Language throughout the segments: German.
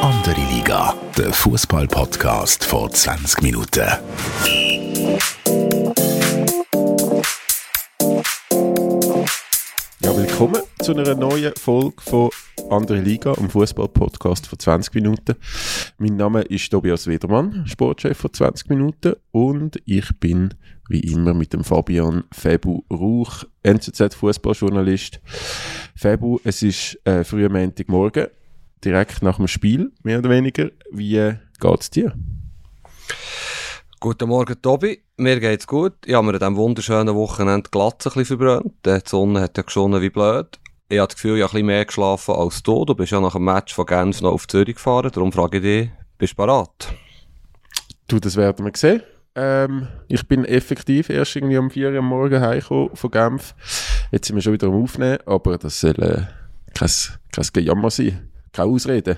Andere Liga, der Fußball-Podcast vor 20 Minuten. Ja, willkommen zu einer neuen Folge von Andere Liga, am Fußball-Podcast von 20 Minuten. Mein Name ist Tobias Wedermann, Sportchef von 20 Minuten und ich bin wie immer mit dem Fabian Febu Rauch, NZZ-Fußballjournalist. Febu, es ist äh, früher Montagmorgen, direkt nach dem Spiel, mehr oder weniger. Wie geht's dir? Guten Morgen, Tobi. Mir geht's gut. Ich habe mir an diesem wunderschönen Wochenende Glatze ein bisschen verbrannt. Die Sonne hat ja geschonnen wie blöd. Ich habe das Gefühl, ich habe ein bisschen mehr geschlafen als du. Du bist ja nach dem Match von Genf noch auf Zürich gefahren. Darum frage ich dich, bist du bereit? Du, das werden wir sehen. Ähm, ich bin effektiv erst irgendwie um 4 Uhr am Morgen heimgekommen von Genf. Jetzt sind wir schon wieder am Aufnehmen, aber das soll äh, kein, kein Gejammer sein. Keine Ausrede.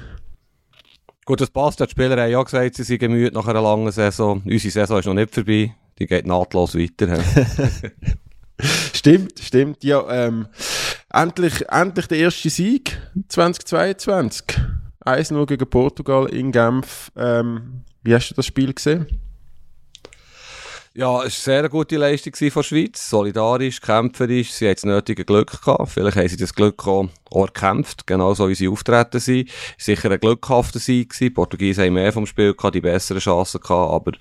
Gut, das passt. Die Spieler haben ja gesagt, sie sind müde nach einer langen Saison. Unsere Saison ist noch nicht vorbei. Die geht nahtlos weiter. stimmt, stimmt. Ja, ähm, endlich, endlich der erste Sieg 2022. 1-0 gegen Portugal in Genf. Ähm, wie hast du das Spiel gesehen? Ja, es war eine sehr gute Leistung von der Schweiz. Solidarisch, kämpferisch. Sie haben das nötige Glück gehabt. Vielleicht haben sie das Glück auch erkämpft, genauso wie sie auftreten sind. Sicher ein glückhafter Sieg. Die Portugiesen haben mehr vom Spiel gehabt, die besseren Chancen gehabt, aber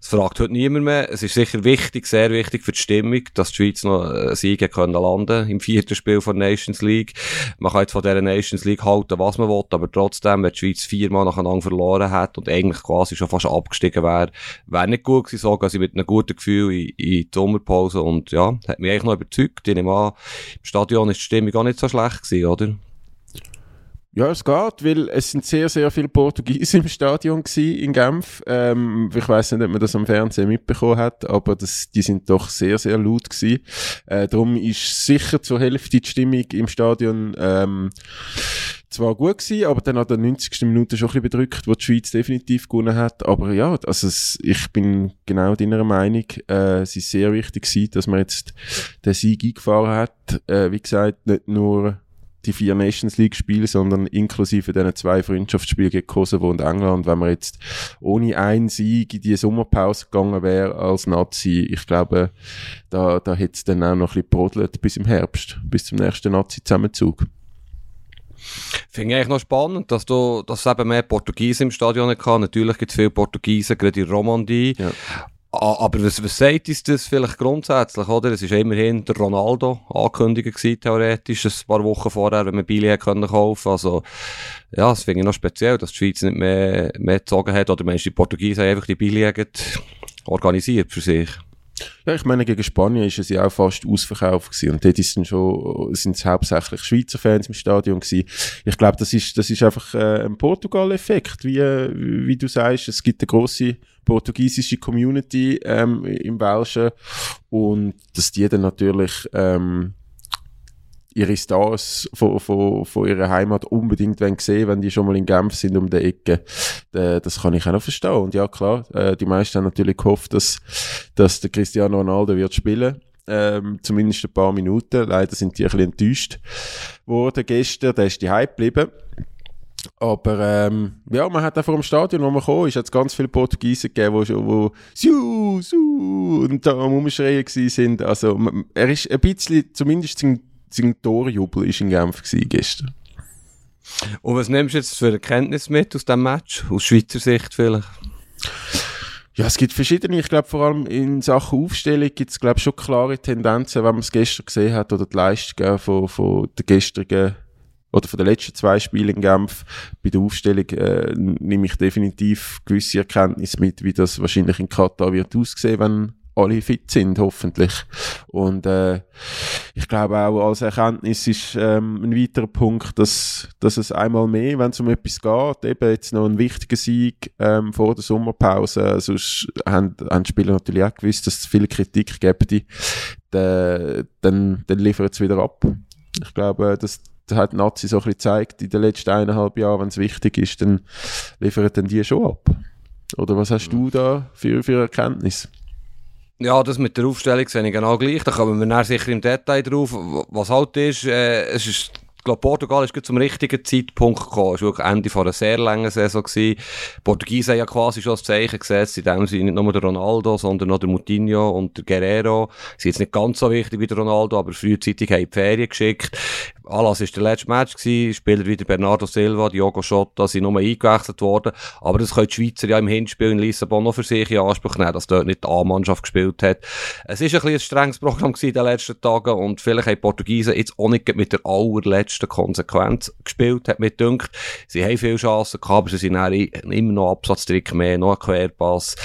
es fragt heute niemand mehr. Es ist sicher wichtig, sehr wichtig für die Stimmung, dass die Schweiz noch einen Sieg können landen im vierten Spiel der Nations League. Man kann jetzt von dieser Nations League halten, was man will, aber trotzdem, wenn die Schweiz viermal nacheinander verloren hat und eigentlich quasi schon fast abgestiegen wäre, wäre nicht gut gewesen, so gehen sie mit einem guten Gefühl in, in die Sommerpause und ja, hat mich eigentlich noch überzeugt. Ich nehme an, im Stadion ist die Stimmung auch nicht so schlecht gewesen, oder? Ja, es geht, weil es sind sehr, sehr viele Portugiesen im Stadion in Genf. Ähm, ich weiß nicht, ob man das am Fernsehen mitbekommen hat, aber das, die sind doch sehr, sehr laut gewesen. Äh, darum ist sicher zur Hälfte die Stimmung im Stadion ähm, zwar gut gewesen, aber dann an der 90. Minute schon ein bisschen bedrückt, wo die Schweiz definitiv gewonnen hat. Aber ja, also es, ich bin genau deiner Meinung. Äh, es ist sehr wichtig gewesen, dass man jetzt den Sieg eingefahren hat. Äh, wie gesagt, nicht nur die vier Nations League Spiele, sondern inklusive diesen zwei Freundschaftsspiele gegen Kosovo und England. Wenn man jetzt ohne einen Sieg in die Sommerpause gegangen wäre als Nazi, ich glaube, da, da hätte es dann auch noch ein bisschen brodelt bis im Herbst, bis zum nächsten Nazi-Zusammenzug. Finde ich eigentlich noch spannend, dass du, dass es eben mehr Portugiesen im Stadion hatte. Natürlich gibt es viele Portugiesen, gerade in Romandie. Ja. Aber was, was sagt uns das vielleicht grundsätzlich, oder? Es war immerhin der Ronaldo angekündigt gewesen, theoretisch, ein paar Wochen vorher, wenn man Billy kaufen Also, ja, das finde ich noch speziell, dass die Schweiz nicht mehr, mehr gezogen hat, oder meinst du, die Portugiesen haben einfach die Billy organisiert für sich? Ja, ich meine, gegen Spanien ist es ja auch fast ausverkauft gewesen. Und dort ist dann schon, sind es hauptsächlich Schweizer Fans im Stadion gewesen. Ich glaube, das ist, das ist einfach äh, ein Portugal-Effekt. Wie, wie du sagst, es gibt eine grosse portugiesische Community ähm, im Welschen und dass die dann natürlich ähm, ihre Stars von, von, von ihrer Heimat unbedingt sehen wollen, wenn die schon mal in Genf sind um die Ecke. Das kann ich auch noch verstehen. Und ja, klar, äh, die meisten haben natürlich gehofft, dass, dass der Cristiano Ronaldo wird spielen ähm, zumindest ein paar Minuten. Leider sind die ein bisschen enttäuscht worden gestern. Der ist die Hype geblieben. Aber ähm, ja, man hat auch vor dem Stadion, wo man kam, ist, hat ganz viele Portugiesen gegeben, die schon, wo «Siu, Siu» und da am Umschreien sind. Also er ist ein bisschen, zumindest sein, sein Torjubel ist in Genf gestern. Und was nimmst du jetzt für Erkenntnis mit aus diesem Match? Aus Schweizer Sicht vielleicht? Ja, es gibt verschiedene. Ich glaube, vor allem in Sachen Aufstellung gibt es, glaube schon klare Tendenzen, wenn man es gestern gesehen hat, oder die Leistung von, von der gestrigen oder von den letzten zwei Spielen in Genf, bei der Aufstellung äh, nehme ich definitiv gewisse Erkenntnisse mit, wie das wahrscheinlich in Katar wird aussehen, wenn alle fit sind, hoffentlich. Und äh, ich glaube auch als Erkenntnis ist ähm, ein weiterer Punkt, dass, dass es einmal mehr, wenn es um etwas geht, eben jetzt noch ein wichtiger Sieg ähm, vor der Sommerpause, sonst haben, haben die Spieler natürlich auch gewusst, dass es viel Kritik gibt, die, dann, dann liefern sie wieder ab. Ich glaube, das hat Nazi so ein bisschen gezeigt in den letzten eineinhalb Jahren, wenn es wichtig ist, dann liefern dann die schon ab. Oder was hast du da für, für Erkenntnis? Ja, das mit der Aufstellung sehe ich genau gleich. Da kommen wir dann sicher im Detail drauf. Was halt ist, äh, es ist glaube, Portugal ist zum richtigen Zeitpunkt gekommen. Es war wirklich Ende von einer sehr langen Saison. Gewesen. Portugiesen haben ja quasi schon das Zeichen gesetzt, in dem sie nicht nur der Ronaldo, sondern auch der Moutinho und der Guerrero. Sie sind jetzt nicht ganz so wichtig wie der Ronaldo, aber frühzeitig haben die Ferien geschickt. Alas war der letzte Match gewesen. Spieler wie Bernardo Silva, Diogo Jota sind nur eingewechselt worden. Aber das können die Schweizer ja im Hinspiel in Lissabon noch für sich in Anspruch nehmen, dass dort nicht die A-Mannschaft gespielt hat. Es ist ein bisschen ein strenges Programm in den letzten Tagen und vielleicht haben die Portugiesen jetzt auch nicht mit der allerletzten Konsequenz gespielt, hat mir gedacht. Sie haben viele Chancen gehabt, aber sie sind immer noch Absatztrick mehr, noch ein Querpass.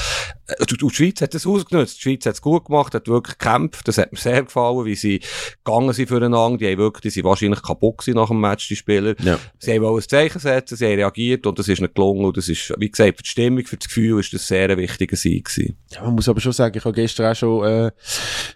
Äh, die, die Schweiz hat das ausgenutzt. Die Schweiz hat es gut gemacht, hat wirklich gekämpft. Das hat mir sehr gefallen, wie sie gegangen sind füreinander. Die haben wirklich, die sind wahrscheinlich kaputt nach dem Match, die Spieler. Ja. Sie haben wollen ein Zeichen setzen, sie haben reagiert und das ist nicht gelungen. Und das ist, wie gesagt, für die Stimmung, für das Gefühl ist das sehr ein wichtiger Sieg gewesen. Ja, man muss aber schon sagen, ich habe gestern auch schon, äh,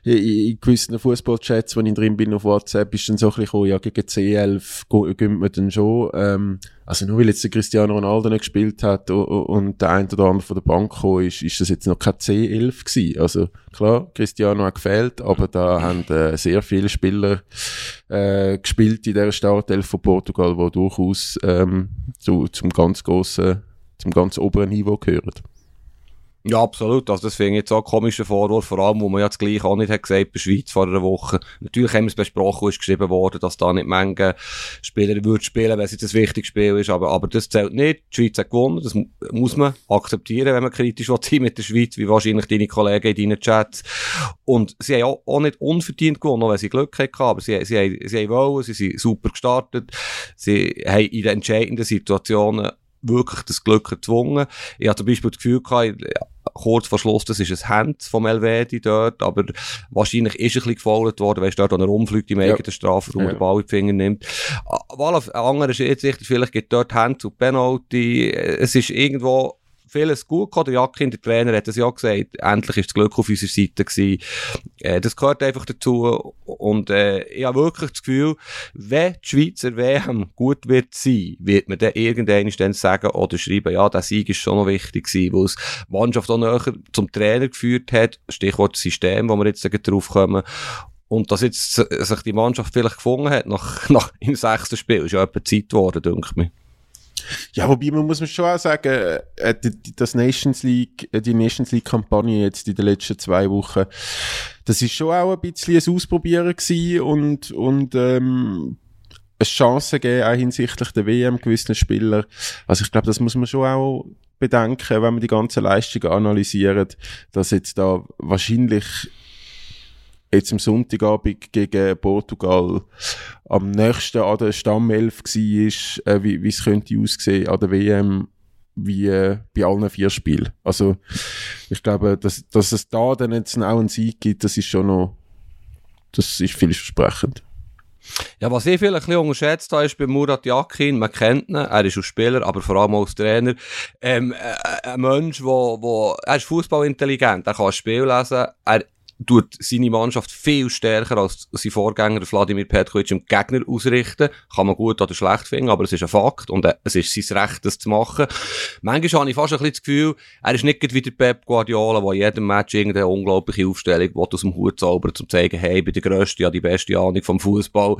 in, gewissen Fußballchats, wo ich drin bin auf WhatsApp, ist dann so ein bisschen gekommen, ja, gegen C11 gehen wir dann schon, ähm, also nur weil jetzt der Cristiano Ronaldo nicht gespielt hat und der ein oder andere von der Bank gekommen ist, ist das jetzt noch kein C11 gewesen. Also klar, Cristiano hat gefehlt, aber da haben äh, sehr viele Spieler äh, gespielt in der Startelf von Portugal, die durchaus ähm, zu, zum ganz grossen, zum ganz oberen Niveau gehören. Ja, absolut. Also, das finde ich jetzt auch komischer Vorwurf, vor allem, wo man ja das gleiche auch nicht hat gesagt bei Schweiz vor einer Woche. Natürlich haben wir es besprochen, ist geschrieben worden, dass da nicht Menge Spieler würden spielen, wenn es jetzt ein wichtiges Spiel ist, aber, aber das zählt nicht. Die Schweiz hat gewonnen, das muss man akzeptieren, wenn man kritisch sein mit der Schweiz, wie wahrscheinlich deine Kollegen in deinen Chats. Und sie haben auch, auch nicht unverdient gewonnen, auch wenn sie Glück hatten, aber sie, sie, haben, sie haben wollen, sie sind super gestartet, sie haben in den entscheidenden Situationen wirklich das Glück erzwungen. Ich habe zum Beispiel das Gefühl gehabt, kurz vor Schluss, das ist ein Hand vom Elvedi dort, aber wahrscheinlich ist er ein bisschen gefault worden, weißt du, dort, wenn er umfliegt im eigenen ja. Strafraum ja. den Ball in die Finger nimmt. Weil auf anderen Schiedsrichter vielleicht geht dort Hand zu Penalty, es ist irgendwo vieles gut gehabt. Der Jakin, der Trainer, hat es ja gesagt, endlich ist das Glück auf unserer Seite gewesen. Äh, das gehört einfach dazu. Und äh, ich habe wirklich das Gefühl, wenn die Schweizer WM gut wird sein, wird man dann irgendwann sagen oder schreiben, ja, der Sieg ist schon noch wichtig gewesen, weil es die Mannschaft auch näher zum Trainer geführt hat. Stichwort System, wo wir jetzt drauf kommen. Und dass jetzt sich die Mannschaft vielleicht gefunden hat nach, nach im sechsten Spiel, ist ja etwa Zeit geworden, denke ich. Ja, wobei man muss schon auch sagen, äh, das Nations League, äh, die Nations League Kampagne jetzt in den letzten zwei Wochen, das ist schon auch ein bisschen ein Ausprobieren gewesen und, und, ähm, eine Chance geben, auch hinsichtlich der WM gewissen Spieler. Also ich glaube, das muss man schon auch bedenken, wenn man die ganzen Leistungen analysiert, dass jetzt da wahrscheinlich jetzt am Sonntagabend gegen Portugal am nächsten an der Stammelf war, äh, wie es könnte aussehen an der WM wie äh, bei allen vier Spielen. Also ich glaube, dass, dass es da dann jetzt auch einen Sieg gibt, das ist schon noch, das ist vielversprechend. Ja, was ich vielleicht ein unterschätzt habe, ist bei Murat Yakin, man kennt ihn, er ist auch Spieler, aber vor allem auch als Trainer, ähm, äh, ein Mensch, wo, wo, er ist fußballintelligent, er kann ein Spiel lesen, er tut seine Mannschaft viel stärker als sein Vorgänger Wladimir Petkovic im Gegner ausrichten. Kann man gut oder schlecht finden, aber es ist ein Fakt und äh, es ist sein Recht, das zu machen. Manchmal habe ich fast ein bisschen das Gefühl, er ist nicht wie der Pep Guardiola, der in jedem Match irgendeine unglaubliche Aufstellung will aus dem Hut zaubern, um zu zeigen, hey, ich bin der Größte, ja die beste Ahnung vom Fußball.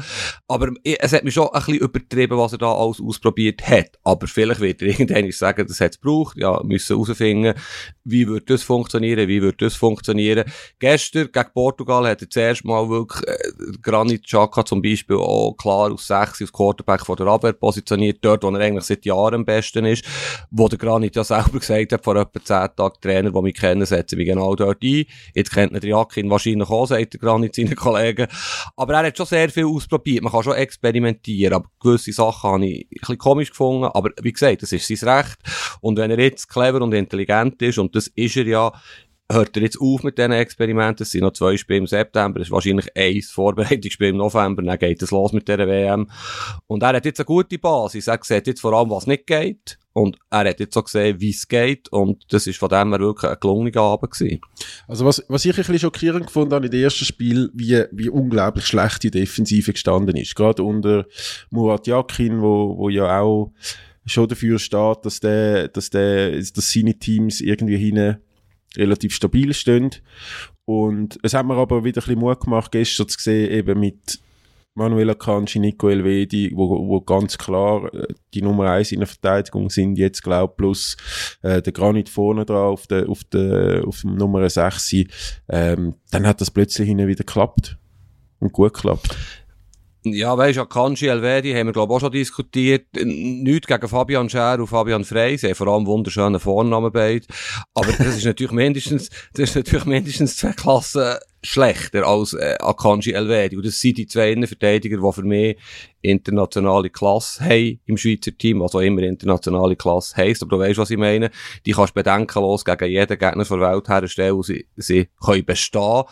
Aber es hat mich schon ein bisschen übertrieben, was er da alles ausprobiert hat. Aber vielleicht wird er irgendwann sagen, das hat es gebraucht, ja, müssen herausfinden, wie wird das funktionieren, wie wird das funktionieren. Gestern gestern gegen Portugal hat er zuerst mal wirklich äh, Granit Xhaka zum Beispiel auch klar aus 6 als Quarterback von der Abwehr positioniert, dort, wo er eigentlich seit Jahren am besten ist, wo der Granit ja selber gesagt hat, vor etwa 10 Tagen, Trainer, die mich kennen, setzen wir genau dort ein. Jetzt kennt er Jakin wahrscheinlich auch, sagt der Granit seinen Kollegen. Aber er hat schon sehr viel ausprobiert. Man kann schon experimentieren, aber gewisse Sachen habe ich ein bisschen komisch gefunden. Aber wie gesagt, das ist sein Recht. Und wenn er jetzt clever und intelligent ist, und das ist er ja, hört er jetzt auf mit diesen Experimenten. Es sind noch zwei Spiele im September, es ist wahrscheinlich eins Vorbereitungsspiel im November, dann geht es los mit dieser WM. Und er hat jetzt eine gute Basis. Er sieht jetzt vor allem, was nicht geht. Und er hat jetzt auch gesehen, wie es geht. Und das ist von dem her wirklich ein gelungener Abend gewesen. Also was, was ich ein bisschen schockierend gefunden habe in dem ersten Spiel, wie, wie unglaublich schlecht die Defensive gestanden ist. Gerade unter Murat Yakin, wo, wo ja auch schon dafür steht, dass der, dass der, dass seine Teams irgendwie hinten relativ stabil stehen. Und es hat mir aber wieder ein bisschen Mut gemacht, gestern zu sehen, eben mit Manuel Akanji, Nico Elvedi, wo, wo ganz klar äh, die Nummer eins in der Verteidigung sind, jetzt glaub plus äh, der Granit vorne drauf, auf der, auf der, auf dem Nummer 6, ähm, dann hat das plötzlich wieder geklappt. Und gut geklappt. Ja, weisst Akanji Elvedi haben wir, glaube ich, auch schon diskutiert. Nichts gegen Fabian Scher und Fabian Frey. Sie haben vor allem wunderschöne Vornamen beide. Aber das ist natürlich mindestens, das ist natürlich mindestens zwei Klassen schlechter als äh, Akanji Elvedi. Und das sind die zwei Innenverteidiger, die für mich internationale Klasse haben im Schweizer Team, was auch immer internationale Klasse heisst. Aber du weißt, was ich meine. Die kannst du bedenkenlos gegen jeden Gegner der Welt herstellen und sie, sie können bestehen.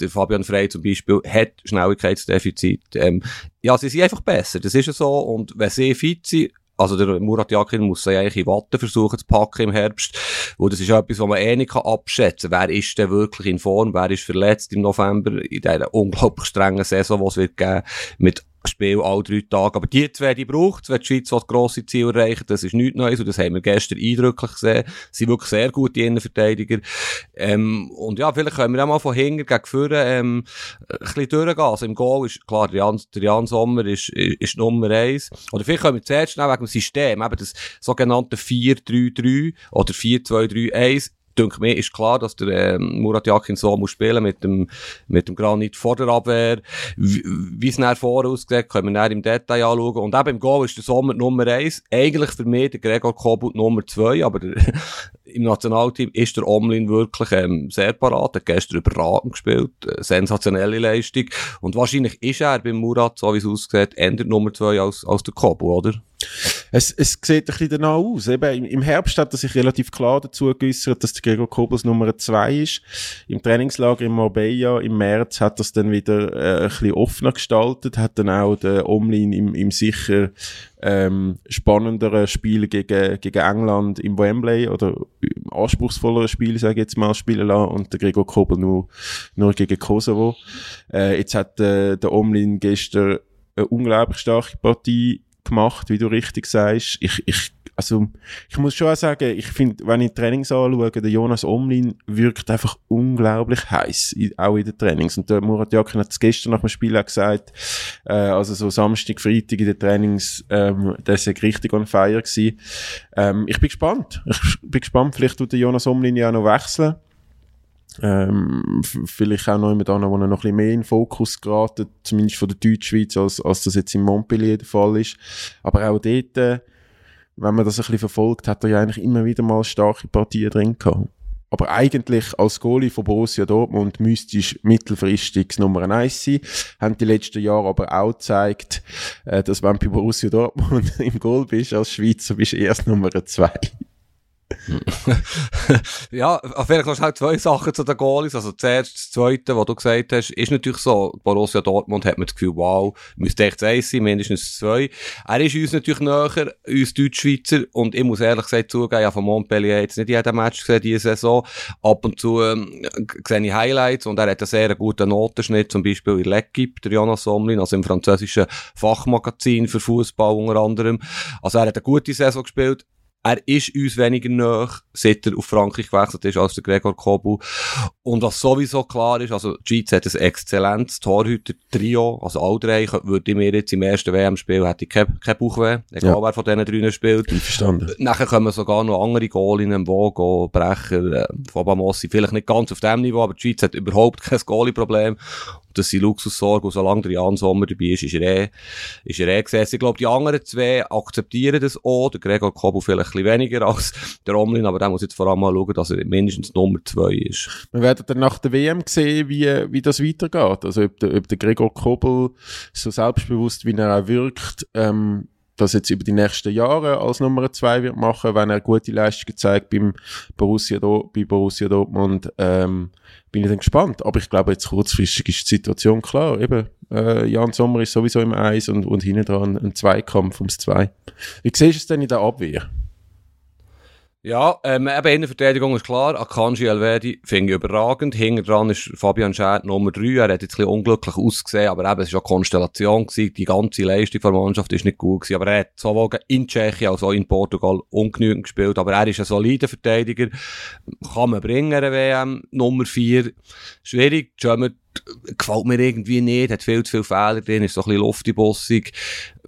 Der Fabian Frey zum Beispiel hat Schnelligkeitsdefizit. Ähm, ja, sie sind einfach besser. Das ist ja so. Und wenn sie fit sind, also der Murat Yakin muss sich eigentlich in Watte versuchen zu packen im Herbst. Wo das ist etwas, was man eh nicht abschätzen kann. Wer ist denn wirklich in Form? Wer ist verletzt im November in dieser unglaublich strengen Saison, die es wird geben mit Spiel alle drei Tage. Aber die zwei, die braucht wenn die Schweiz das grosse Ziel erreichen, das ist nichts Neues und das haben wir gestern eindrücklich gesehen. Sie sind wirklich sehr gut, die Innenverteidiger. Ähm, und ja, vielleicht können wir auch mal von hinten gegen vorne, ähm, ein bisschen durchgehen. Also im Goal ist, klar, der Jan, der Jan Sommer ist, ist Nummer eins. Oder vielleicht können wir zuerst schnell wegen dem System, eben das sogenannte 4-3-3 oder 4-2-3-1 denke mir, ist klar, dass der äh, Murat Yakin so muss spielen mit dem, mit dem Granit vor der Abwehr. Wie es nachher voraussieht, können wir nachher im Detail anschauen. Und eben im Goal ist der Sommer Nummer eins. Eigentlich für mich der Gregor Kobut Nummer zwei, aber der, im Nationalteam ist der Omlin wirklich ähm, sehr parat. Er hat gestern überragend gespielt. Äh, sensationelle Leistung. Und wahrscheinlich ist er beim Murat, so wie es aussieht, ändert Nummer zwei als, als der Kobu, oder? Es, es sieht ein bisschen danach aus. Eben, Im Herbst hat er sich relativ klar dazu geäußert, dass der Gregor Kobels Nummer zwei ist. Im Trainingslager in Marbella im März hat er es dann wieder äh, ein bisschen offener gestaltet, hat dann auch den Omlin im, im sicher ähm, spannenderen Spiel gegen, gegen England im Wembley oder anspruchsvolleren Spiel, sage ich jetzt mal, spielen lassen und der Gregor Kobel nur, nur gegen Kosovo. Äh, jetzt hat äh, der Omlin gestern eine unglaublich starke Partie gemacht, wie du richtig sagst. Ich, ich, also, ich muss schon auch sagen, ich finde, wenn ich Trainings anschaue, der Jonas Omlin wirkt einfach unglaublich heiß, auch in den Trainings. Und der Murat Jakin hat es gestern nach dem Spiel auch gesagt, äh, also so Samstag, Freitag in den Trainings, ähm, der ist richtig on fire gewesen. Ähm, ich bin gespannt. Ich bin gespannt, vielleicht tut der Jonas Omlin ja noch wechseln. Ähm, vielleicht auch noch jemand an, wo er noch ein bisschen mehr in den Fokus geraten, zumindest von der Deutschschweiz, als, als das jetzt in Montpellier der Fall ist. Aber auch dort, äh, wenn man das ein bisschen verfolgt, hat er ja eigentlich immer wieder mal starke Partien drin gehabt. Aber eigentlich als Goalie von Borussia Dortmund müsste ich mittelfristig Nummer 1 sein. Haben die letzten Jahre aber auch gezeigt, äh, dass wenn du bei Borussia Dortmund im Goal bist als Schweizer, bist du erst Nummer 2. ja, vielleicht noch schnell zwei Sachen zu den Goalies. Also zuerst das Zweite, was du gesagt hast, ist natürlich so, Borussia Dortmund hat man das Gefühl, wow, müsste echt eins sein, mindestens zwei. Er ist uns natürlich näher, uns Deutschschweizer, und ich muss ehrlich gesagt zugeben, ja von Montpellier jetzt nicht jeden Match gesehen diese Saison. Ab und zu ähm, sehe ich Highlights und er hat einen sehr guten Notenschnitt, zum Beispiel in L'Equipe, der Jonas Somlin, also im französischen Fachmagazin für Fußball unter anderem. Also er hat eine gute Saison gespielt er ist uns weniger nach, seit er auf Frankreich gewechselt ist, als der Gregor Kobu. Und was sowieso klar ist, also die Schweiz hat ein exzellentes Torhüter-Trio, also alle drei, würde ich mir jetzt im ersten WM-Spiel, hätte ich kein, kein Bauchweh, egal ja. wer von diesen drinnen spielt. Verstanden. Nachher kommen sogar noch andere Goalinnen, Vogo, Brecher, äh, Fabamossi, vielleicht nicht ganz auf dem Niveau, aber die Schweiz hat überhaupt kein Goalie-Problem das sind Luxussorgen. Und solange der Jan Sommer dabei ist, ist er eh, ist er eh gesessen. Ich glaube, die anderen zwei akzeptieren das auch. Der Gregor Kobu vielleicht ein bisschen weniger als der Omlin, aber der muss jetzt vor allem mal schauen, dass er mindestens Nummer zwei ist. Wir werden dann nach der WM sehen, wie, wie das weitergeht. Also, ob der, ob der Gregor Kobel so selbstbewusst, wie er auch wirkt, ähm, das jetzt über die nächsten Jahre als Nummer zwei wird machen, wenn er gute Leistungen zeigt beim Borussia, bei Borussia Dortmund, ähm, bin ich dann gespannt. Aber ich glaube, jetzt kurzfristig ist die Situation klar. Eben, äh, Jan Sommer ist sowieso im Eis und, und hinten dran ein Zweikampf ums Zwei. Wie siehst du es denn in der Abwehr? Ja, ähm, eben in der Verteidigung ist klar, Akanji Elvedi finde ich überragend. Hinten dran ist Fabian Schär Nummer 3. Er hat jetzt ein bisschen unglücklich ausgesehen, aber eben, es war eine Konstellation gewesen. Die ganze Leistung der Mannschaft ist nicht gut gewesen. Aber er hat sowohl in Tschechien als auch in Portugal ungenügend gespielt. Aber er ist ein solider Verteidiger. Kann man bringen, eine WM. Nummer 4. Schwierig. Schömer gefällt mir irgendwie nicht, hat viel zu viele Fehler drin, ist so ein bisschen luftibossig.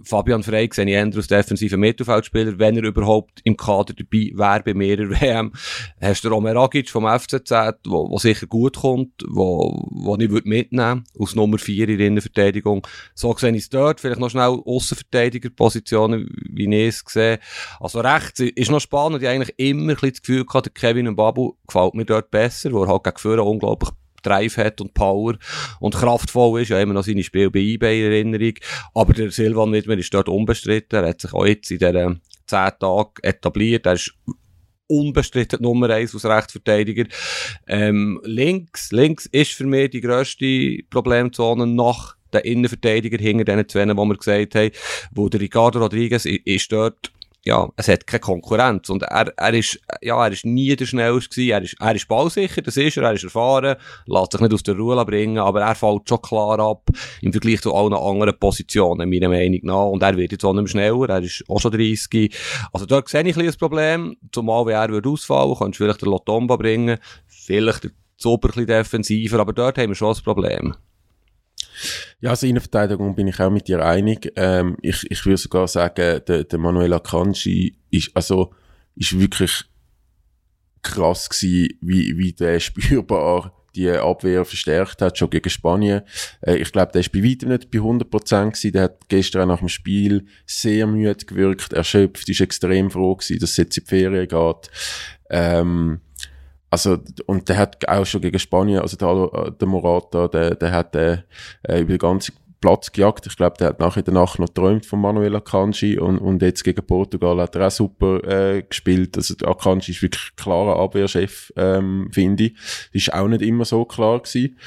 Fabian Frey sehe ich eher als defensiven Mittelfeldspieler, wenn er überhaupt im Kader dabei wäre bei mehrer WM. Hast du Romer Agic vom FCZ, wo sicher gut kommt, wo, wo ich würde mitnehmen aus Nummer 4 in der Innenverteidigung. So sehe ich es dort, vielleicht noch schnell Aussenverteidigerpositionen, wie ich es sehe. Also rechts ist noch spannend, ich eigentlich immer ein bisschen das Gefühl gehabt, der Kevin und Babu gefällt mir dort besser, wo er halt gegen Führer unglaublich Drive hat und Power und kraftvoll ist. Ja, immer noch seine Spiele bei eBay in Erinnerung. Aber der Silvan Widmer ist dort unbestritten. Er hat sich auch jetzt in diesen zehn Tagen etabliert. Er ist unbestritten Nummer eins als Rechtsverteidiger. Ähm, links, links ist für mich die grösste Problemzone nach den Innenverteidiger hinter diesen zwei, die wir gesagt haben, wo der Ricardo Rodriguez ist dort ja, es hat keine Konkurrenz. Und er, er ist, ja, er ist nie der Schnellste gewesen. Er ist, er ist ballsicher, das ist er, er ist erfahren, lässt sich nicht aus der Ruhe bringen, aber er fällt schon klar ab im Vergleich zu allen anderen Positionen, meiner Meinung nach. Und er wird jetzt auch nicht mehr schneller, er ist auch schon 30. Also dort sehe ich ein bisschen Problem, zumal wenn er würde ausfallen, könntest du vielleicht den Lotomba bringen, vielleicht der Zuber ein bisschen defensiver, aber dort haben wir schon ein Problem. Ja, also in der Verteidigung bin ich auch mit dir einig. Ähm, ich, ich würde sogar sagen, der, der Manuel Akanji ist, also, ist wirklich krass gewesen, wie, wie der spürbar die Abwehr verstärkt hat, schon gegen Spanien. Äh, ich glaube, der ist bei weitem nicht bei 100% gewesen. Der hat gestern auch nach dem Spiel sehr müde gewirkt, erschöpft, ist extrem froh gewesen, dass es jetzt in die Ferien geht. Ähm, also, und der hat auch schon gegen Spanien, also der, der Morata, der, der hat äh, über den ganzen Platz gejagt. Ich glaube, der hat nachher Nacht noch geträumt von Manuel Akanji und, und jetzt gegen Portugal hat er auch super äh, gespielt. Also Akanji ist wirklich klarer Abwehrchef, ähm, finde ich. Das ist auch nicht immer so klar gewesen.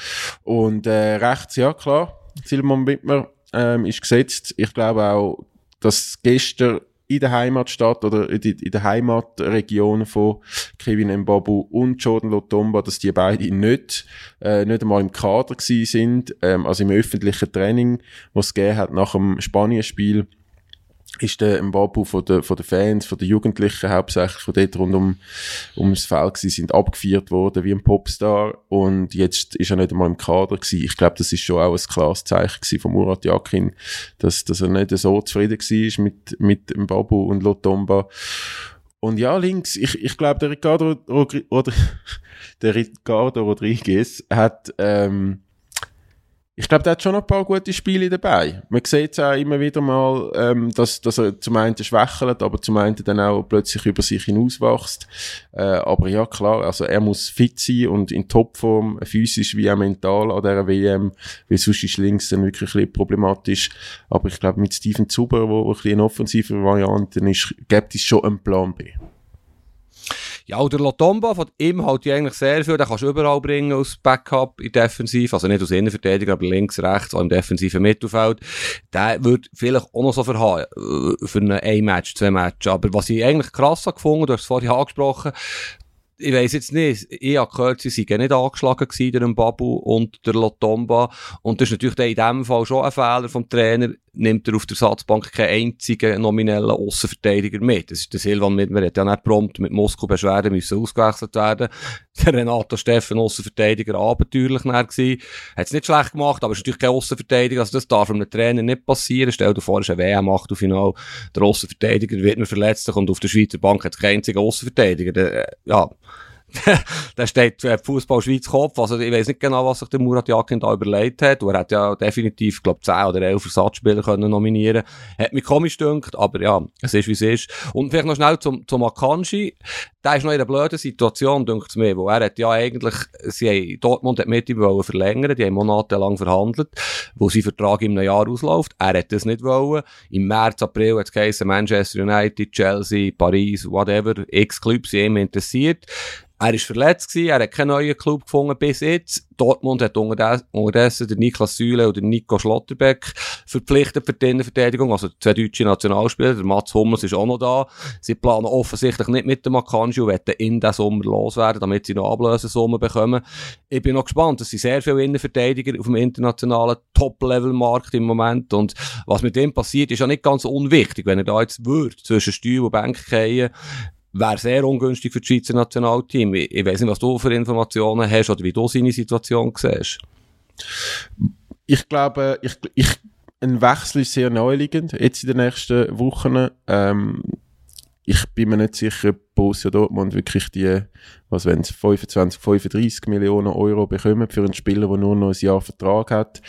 Und äh, rechts, ja klar, Silman Wittmer ähm, ist gesetzt. Ich glaube auch, dass gestern in der Heimatstadt oder in, der Heimatregion von Kevin Mbabu und Jordan Lotomba, dass die beide nicht, äh, nicht einmal im Kader gewesen sind, ähm, also im öffentlichen Training, was es gegeben hat nach dem Spanienspiel ist der Mbabu von den, von den Fans, von den Jugendlichen hauptsächlich von dort rund um, ums Feld gewesen, sind abgefeiert worden wie ein Popstar und jetzt ist er nicht einmal im Kader gewesen. Ich glaube, das ist schon auch ein klares Zeichen gewesen von Murat Yakin, dass, dass er nicht so zufrieden war mit, mit Mbabu und Lotomba. Und ja, links, ich, ich glaube, der Ricardo, oder, der Ricardo Rodriguez hat, ähm, ich glaube, der hat schon ein paar gute Spiele dabei. Man sieht es auch immer wieder mal, ähm, dass, dass er zum einen schwächelt, aber zum einen dann auch plötzlich über sich hinauswächst. Äh, aber ja, klar, also er muss fit sein und in Topform, physisch wie auch mental an dieser WM, weil sonst ist links dann wirklich ein bisschen problematisch. Aber ich glaube, mit Steven Zuber, wo ein bisschen eine offensive Variante ist, gibt es schon einen Plan B. Ja, der Lotomba, von ihm halt ich eigentlich sehr viel, den kannst du überall bringen als Backup in Defensiv, also nicht aus Innenverteidigung, aber links, rechts, auch im defensiven Mittelfeld. Der wird vielleicht auch noch so verhauen, für ein Ein-Match, zwei Match. Aber was ich eigentlich krass habe gefunden, du hast es vorhin angesprochen, ich weiss jetzt nicht, ich habe gehört, sie seien nicht angeschlagen gewesen, der Mbabu und der Lotomba. Und das ist natürlich in dem Fall schon ein Fehler vom Trainer. Nimmt er auf der Satzbank keinen einzigen nominellen Aussenverteidiger mit. Das ist der Silvan mit, man hat ja nicht prompt mit Muskelbeschwerden müssen ausgewechselt werden. Der Renato Steffen, Aussenverteidiger, abenteuerlich gewesen. Hat es nicht schlecht gemacht, aber ist natürlich kein Aussenverteidiger. Also das darf einem Trainer nicht passieren. Stell dir vor, es ist ein WM-Achtelfinal. Der Aussenverteidiger wird mir verletzt und auf der Schweizer Bank hat es keinen einzigen Aussenverteidiger. Der, äh, ja, da steht äh, Fußball Schweiz Kopf. Also ich weiß nicht genau, was sich der Murat Yakin da überlegt hat. er hat ja definitiv, glaube 10 oder 11 Ersatzspieler können nominieren. Hat mich komisch gedünkt, aber ja, es ist wie es ist. Und vielleicht noch schnell zum, zum Akanji. Der ist noch in einer blöden Situation, denkt es mir, wo er hat ja eigentlich, sie haben, Dortmund hat mit ihm wollen verlängern, die haben monatelang verhandelt, wo sein Vertrag im Jahr ausläuft. Er hat das nicht wollen. Im März, April hat es Manchester United, Chelsea, Paris, whatever, x Clubs sind ihm interessiert. Er ist verletzt gewesen, er hat keinen neuen Club gefunden bis jetzt. Dortmund hat unterdessen den Niklas Süle oder Nico Schlotterbeck verpflichtet für die Innenverteidigung, also zwei deutsche Nationalspieler. Der Mats Hummels ist auch noch da. Sie planen offensichtlich nicht mit dem Akanji und wollen in diesem Sommer loswerden, damit sie noch Ablösesummen bekommen. Ich bin noch gespannt. Es sind sehr viele Innenverteidiger auf dem internationalen Top-Level-Markt im Moment und was mit dem passiert, ist ja nicht ganz unwichtig. Wenn er da jetzt würde, zwischen Stuhl und Bank fallen, wäre sehr ungünstig für das Schweizer Nationalteam. Ich, ich weiß nicht, was du für Informationen hast oder wie du seine Situation siehst. ich glaube, ich, ich, ein Wechsel ist sehr naheliegend, jetzt in den nächsten Wochen. Ähm, ich bin mir nicht sicher, ob Borussia Dortmund wirklich die, was wenn es 25, 35 Millionen Euro bekommen für einen Spieler, der nur noch ein Jahr Vertrag hat.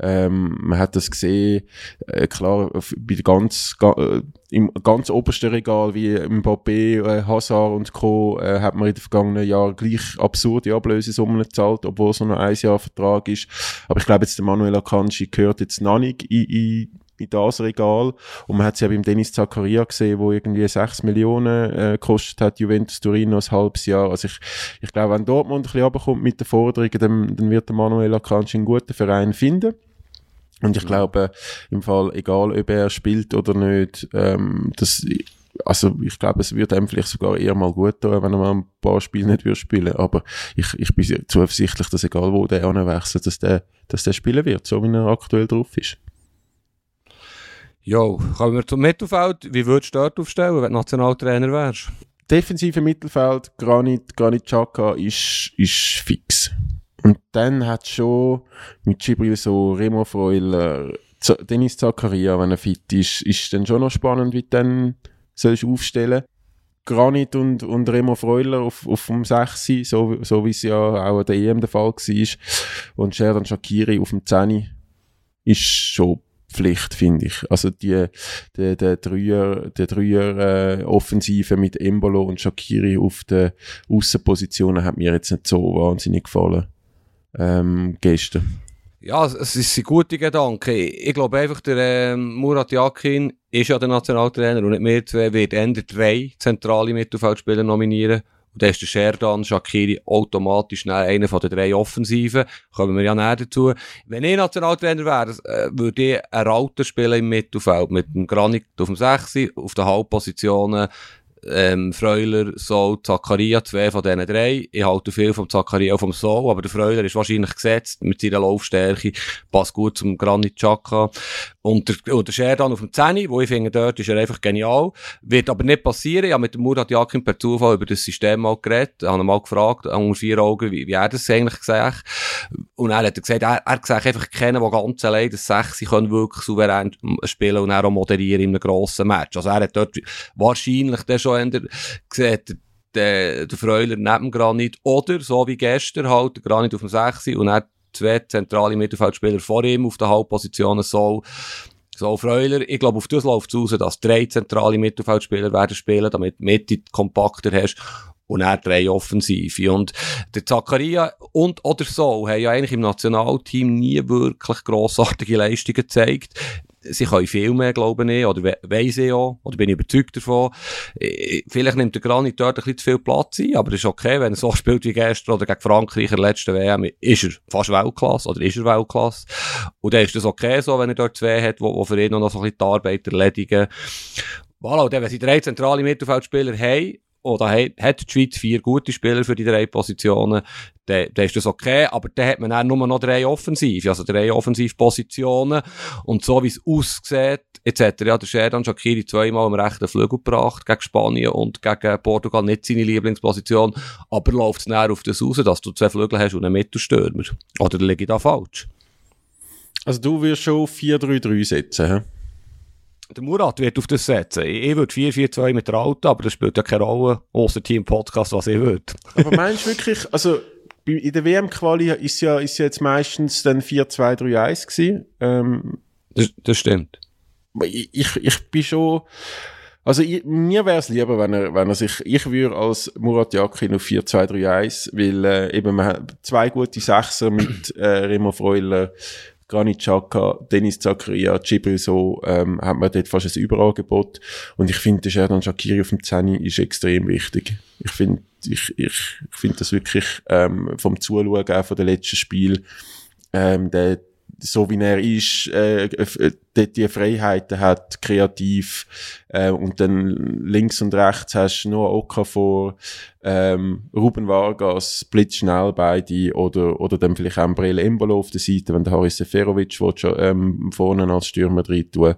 Ähm, man hat das gesehen, äh, klar, bei ganz, ga, äh, im ganz obersten Regal wie Mbappé, äh, Hazard und Co. Äh, hat man in den vergangenen Jahren gleich absurde Ablösesummen gezahlt, obwohl es nur noch ein Jahr Vertrag ist. Aber ich glaube jetzt, der Manuel Akanji gehört jetzt noch nicht in, in in das Regal. Und man hat es ja beim Dennis Zakaria gesehen, wo irgendwie 6 Millionen äh, gekostet hat, Juventus Turin noch ein halbes Jahr. Also ich, ich glaube, wenn Dortmund ein bisschen runterkommt mit den Forderungen, dann, dann wird der Manuel Akanji einen guten Verein finden. Und ich glaube, im Fall, egal ob er spielt oder nicht, ähm, das, also ich glaube, es wird einem vielleicht sogar eher mal gut tun, wenn er mal ein paar Spiele nicht würde spielen. Aber ich, ich bin zuversichtlich, dass egal wo der anwechselt, dass der, dass der spielen wird, so wie er aktuell drauf ist. Jo, kommen wir zum Mittelfeld. Wie würdest du dort aufstellen, wenn du Nationaltrainer wärst? Defensive Mittelfeld, Granit, Granit Xhaka ist, ist fix. Und dann hat schon mit Gibril so Remo Freuler, Dennis Zakaria, wenn er fit ist, ist dann schon noch spannend, wie du dann sollst aufstellen. Granit und, und Remo Freuler auf, auf dem 6, so, so wie es ja auch an der EM der Fall war. Und Sherdan Shakiri auf dem 10 ist schon Pflicht, finde ich. Also die, der, der Dreier, der Dreier äh, Offensive mit Embolo und Shakiri auf den Außenpositionen hat mir jetzt nicht so wahnsinnig gefallen. Ähm, gestern. Ja, es ist ein guter Gedanke. Ich glaube einfach, der ähm, Murat Yakin ist ja der Nationaltrainer und nicht mehr zwei, wird eher drei zentrale Mittelfeldspieler nominieren. Dann ist der Sherdan Shakiri automatisch einer von den drei Offensiven. Kommen wir ja näher dazu. Wenn ich Nationaltrainer wäre, würde ich einen Rauter spielen im Mittelfeld. Mit dem Granit auf dem 6, auf den Halbpositionen ähm, Freuler, Soul, Zakaria, zwei von diesen drei. Ich halte viel vom Zakaria und vom Soul, aber der Freuler ist wahrscheinlich gesetzt mit seiner Laufstärke, passt gut zum Granit Xhaka. Und der, und der auf dem 10, wo ich finde, dort ist er einfach genial. Wird aber nicht passieren. Ich habe mit dem Murat Yakin per Zufall über das System mal geredet, habe ihn mal gefragt, unter vier Augen, wie, wie er das eigentlich gesagt Und er hat gesagt, er, er sieht einfach kennen, der ganz allein das 6 können wirklich souverän spielen und auch moderieren in einem grossen Match. Also er hat dort wahrscheinlich schon eher gesehen, der, der Freuler neben Granit oder so wie gestern halt Granit auf dem 6 und er zwei zentrale Mittelfeldspieler vor ihm auf der Halbposition so so Freuler, ich glaube, auf das läuft es raus, dass drei zentrale Mittelfeldspieler werden spielen, damit du Mitte kompakter hast und er drei Offensive. Und der Zakaria und oder so haben ja eigentlich im Nationalteam nie wirklich grossartige Leistungen gezeigt sie können viel mehr, glaube ich, oder we weiss ich auch, oder bin ich überzeugt davon. Vielleicht nimmt der Granit dort ein bisschen zu viel Platz ein, aber das ist okay, wenn er so spielt wie gestern oder gegen Frankreich in der letzten WM, ist er fast Weltklasse, oder ist er Weltklasse. Und dann ist das okay so, wenn er dort zwei hat, wo für ihn noch so ein bisschen die Arbeit erledigen. Voilà, und dann, wenn sie drei zentrale Mittelfeldspieler haben, oder hat die Schweiz vier gute Spieler für die drei Positionen, dann, dann ist das okay, aber dann hat man dann nur noch drei Offensive, also drei Offensivpositionen und so wie es aussieht, jetzt hat er ja der Sherdan Shakiri zweimal am rechten Flügel gebracht, gegen Spanien und gegen Portugal, nicht seine Lieblingsposition, aber läuft es näher auf das raus, dass du zwei Flügel hast und einen Mittelstürmer. Oder liege ich da falsch? Also du wirst schon 4-3-3 setzen, hä? Der Murat wird auf das setzen. Ich würde 4-4-2 mit der Alten, aber das spielt ja keine Rolle, außer Team Podcast, was ich würde. aber meinst du wirklich, also in der WM-Quali ist ja, ist ja jetzt meistens dann 4-2-3-1 gewesen. Ähm, das, das stimmt. Ich, ich, ich bin schon, also ich, mir wäre es lieber, wenn er, wenn er sich, ich würde als Murat Yakin auf 4-2-3-1, weil äh, eben man hat zwei gute Sechser mit äh, Remo Freuler, Granit Xhaka, Dennis Zakaria, Gibril so, ähm, hat man dort fast ein Überangebot. Und ich finde, der Sherdan Shakiri auf dem 10 ist extrem wichtig. Ich finde, ich, ich, ich finde das wirklich, ähm, vom Zuschauen auch von den letzten Spiel, ähm, der, so wie er ist, äh, äh, dort die Freiheiten hat, kreativ, äh, und dann links und rechts hast du nur Okafor, ähm, Ruben Vargas, blitzschnell beide, oder, oder dann vielleicht auch Brel Embolo auf der Seite, wenn der Haris Seferovic schon, ähm, vorne als Stürmer drin tun.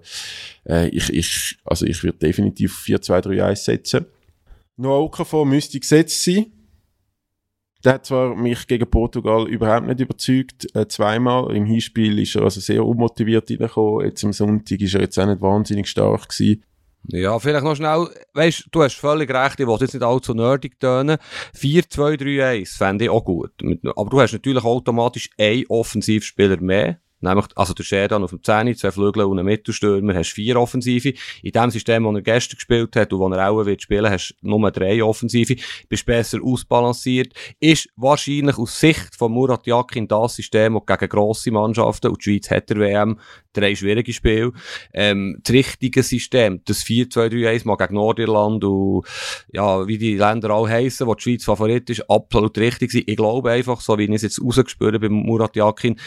Äh, ich, ich, also ich würde definitiv 4-2-3-1 setzen. Nur Okafor müsste gesetzt sein. Der hat zwar mich gegen Portugal überhaupt nicht überzeugt, äh, zweimal. Im Hinspiel ist er also sehr unmotiviert reingekommen. Jetzt am Sonntag ist er jetzt auch nicht wahnsinnig stark gewesen. Ja, vielleicht noch schnell, weißt du, hast völlig recht, ich will jetzt nicht allzu nerdig tönen. 4-2-3-1 fände ich auch gut. Aber du hast natürlich automatisch einen Offensivspieler mehr. Nämlich, also der Sheridan auf dem 10, zwei Flügel und einen Mittelstürmer, hast vier Offensive. In dem System, das er gestern gespielt hat und das er auch wird spielen, hast du nur drei Offensive. Bist besser ausbalanciert. Ist wahrscheinlich aus Sicht von Murat Yakin das System, das gegen grosse Mannschaften, und die Schweiz hat der WM, drei schwierige Spiele, ähm, das richtige System, das 4-2-3-1 mal gegen Nordirland und, ja, wie die Länder alle heissen, wo die Schweiz Favorit ist, absolut richtig sein. Ich glaube einfach, so wie ich es jetzt rausgespürt bei Murat Yakin,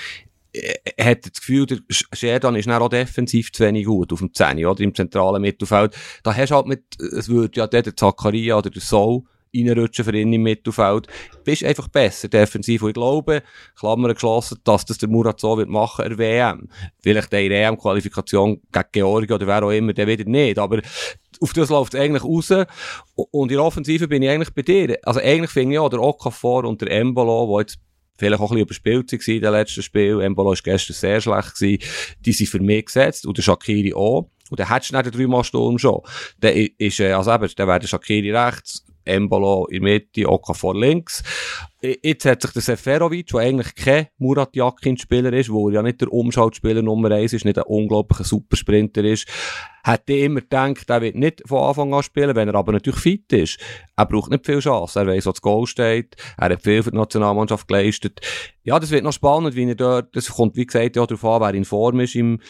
er hat das Gefühl, der Sheridan ist dann auch defensiv zu wenig gut auf dem 10 oder im zentralen Mittelfeld. Da hast du halt mit, es würde ja der, der Zakaria oder der Soul reinrutschen für ihn im Mittelfeld. Du bist einfach besser defensiv. Und ich glaube, Klammern geschlossen, dass das der Murat so wird machen, er WM. Vielleicht der EM-Qualifikation gegen Georgien oder wer auch immer, der wieder nicht. Aber auf das läuft es eigentlich raus. Und in der Offensive bin ich eigentlich bei dir. Also eigentlich finde ich auch der Okafor und der Embolo, der jetzt vielleicht auch ein bisschen überspielt waren in den letzten Spielen. Embolo war gestern sehr schlecht. Gewesen. Die sind für mich gesetzt und der Shakiri auch. Und dann hättest du nicht den dreimal Sturm schon. Dann ist, äh, also eben, dann wäre der Shakiri rechts, Embolo in Mitte, Oka vor links. Jetzt hat sich der Seferovic, der eigentlich kein Murat Yakin-Spieler ist, wo er ja nicht der Umschaltspieler Nummer 1 ist, nicht ein unglaublicher Supersprinter ist, hat immer gedacht, er wird nicht von Anfang an spielen, wenn er aber natürlich fit ist. Er braucht nicht viel Chance. Er weiss, wo das Goal steht. Er hat viel für die Nationalmannschaft geleistet. Ja, das wird noch spannend, wie er dort, das kommt, wie gesagt, ja darauf an, wer in Form ist im,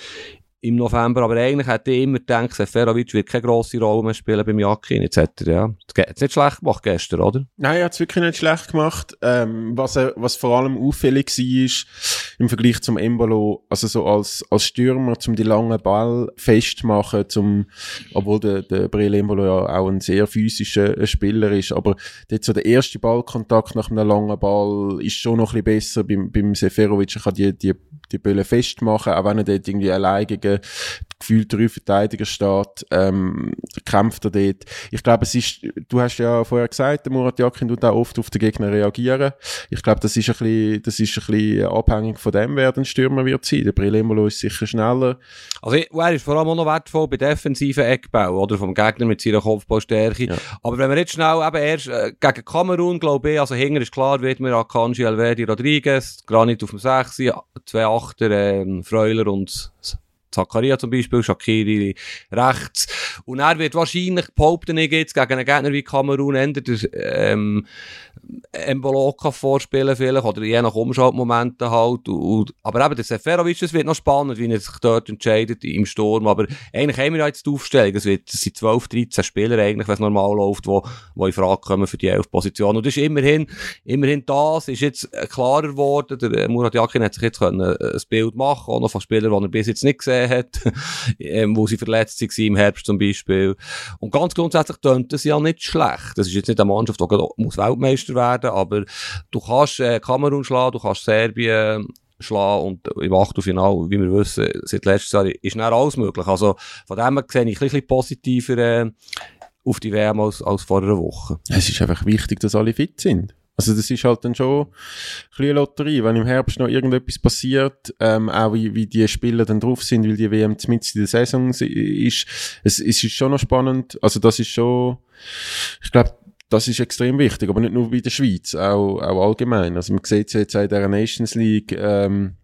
im November, aber eigentlich hätte ich immer gedacht, Seferovic wird keine grosse Rolle mehr spielen beim Jakin, etc. Ja. Das hat nicht schlecht gemacht gestern, oder? Nein, er hat es wirklich nicht schlecht gemacht. Ähm, was, was vor allem auffällig war, im Vergleich zum Embolo, also so als, als Stürmer, zum die langen Ball festmachen, zum, obwohl der, der Breel Embolo ja auch ein sehr physischer äh, Spieler ist, aber dort so der erste Ballkontakt nach einem langen Ball ist schon noch ein bisschen besser beim, beim Seferovic. Er kann die, die, die Bälle festmachen, auch wenn er dort irgendwie allein gegen gefühlt drei Verteidiger steht, ähm, kämpft er dort. Ich glaube, es ist, du hast ja vorher gesagt, der Murat Yakin tut auch oft auf den Gegner reagieren. Ich glaube, das ist ein bisschen, das ist ein bisschen abhängig von dem, wer ein Stürmer wird sein. Der Brilemolo ist sicher schneller. Also, er ist vor allem auch noch wertvoll bei defensiven Eckbau, oder? Vom Gegner mit seiner Kopfballstärke. Ja. Aber wenn wir jetzt schnell eben erst, äh, gegen Kamerun, glaube ich, also hinger ist klar, wird mir Akanji, Alvedi, Rodriguez, Granit auf dem 6, zwei Achter, äh, Freuler und Zakaria zum Beispiel, Shakiri rechts. Und er wird wahrscheinlich behaupten, ich jetzt gegen einen Gegner wie Kamerun ändert ähm, Emboloka vorspielen vielleicht, oder je nach Umschaltmomenten halt. Und, und, aber eben, der Seferovic, das wird noch spannend, wie er sich dort entscheidet im Sturm. Aber eigentlich haben wir jetzt die Aufstellung. Es, wird, es sind 12, 13 Spieler eigentlich, wenn es normal läuft, wo, wo in Frage kommen für die 11 Positionen. Und das ist immerhin, immerhin das, ist jetzt klarer geworden. Der Murat Yakin hat sich jetzt können, äh, ein Bild machen, auch noch von Spielern, die er bis jetzt nicht gesehen hat, ähm, wo sie verletzt waren, im Herbst zum Beispiel. Und ganz grundsätzlich tönt das ja nicht schlecht. Das ist jetzt nicht eine Mannschaft, die muss Weltmeister werden, aber du kannst äh, Kamerun schlagen, du kannst Serbien schlagen und im Achtelfinale, wie wir wissen, seit letztes Jahr ist nicht alles möglich. Also von dem her sehe ich ein bisschen positiver äh, auf die WM als, als vor einer Woche. Es ist einfach wichtig, dass alle fit sind. Also das ist halt dann schon ein eine Lotterie, wenn im Herbst noch irgendetwas passiert, ähm, auch wie, wie die Spieler dann drauf sind, weil die WM mitten in der Saison ist, es, es ist schon noch spannend, also das ist schon, ich glaube, das ist extrem wichtig, aber nicht nur bei der Schweiz, auch, auch allgemein. Also man sieht es jetzt auch in der Nations League, ähm,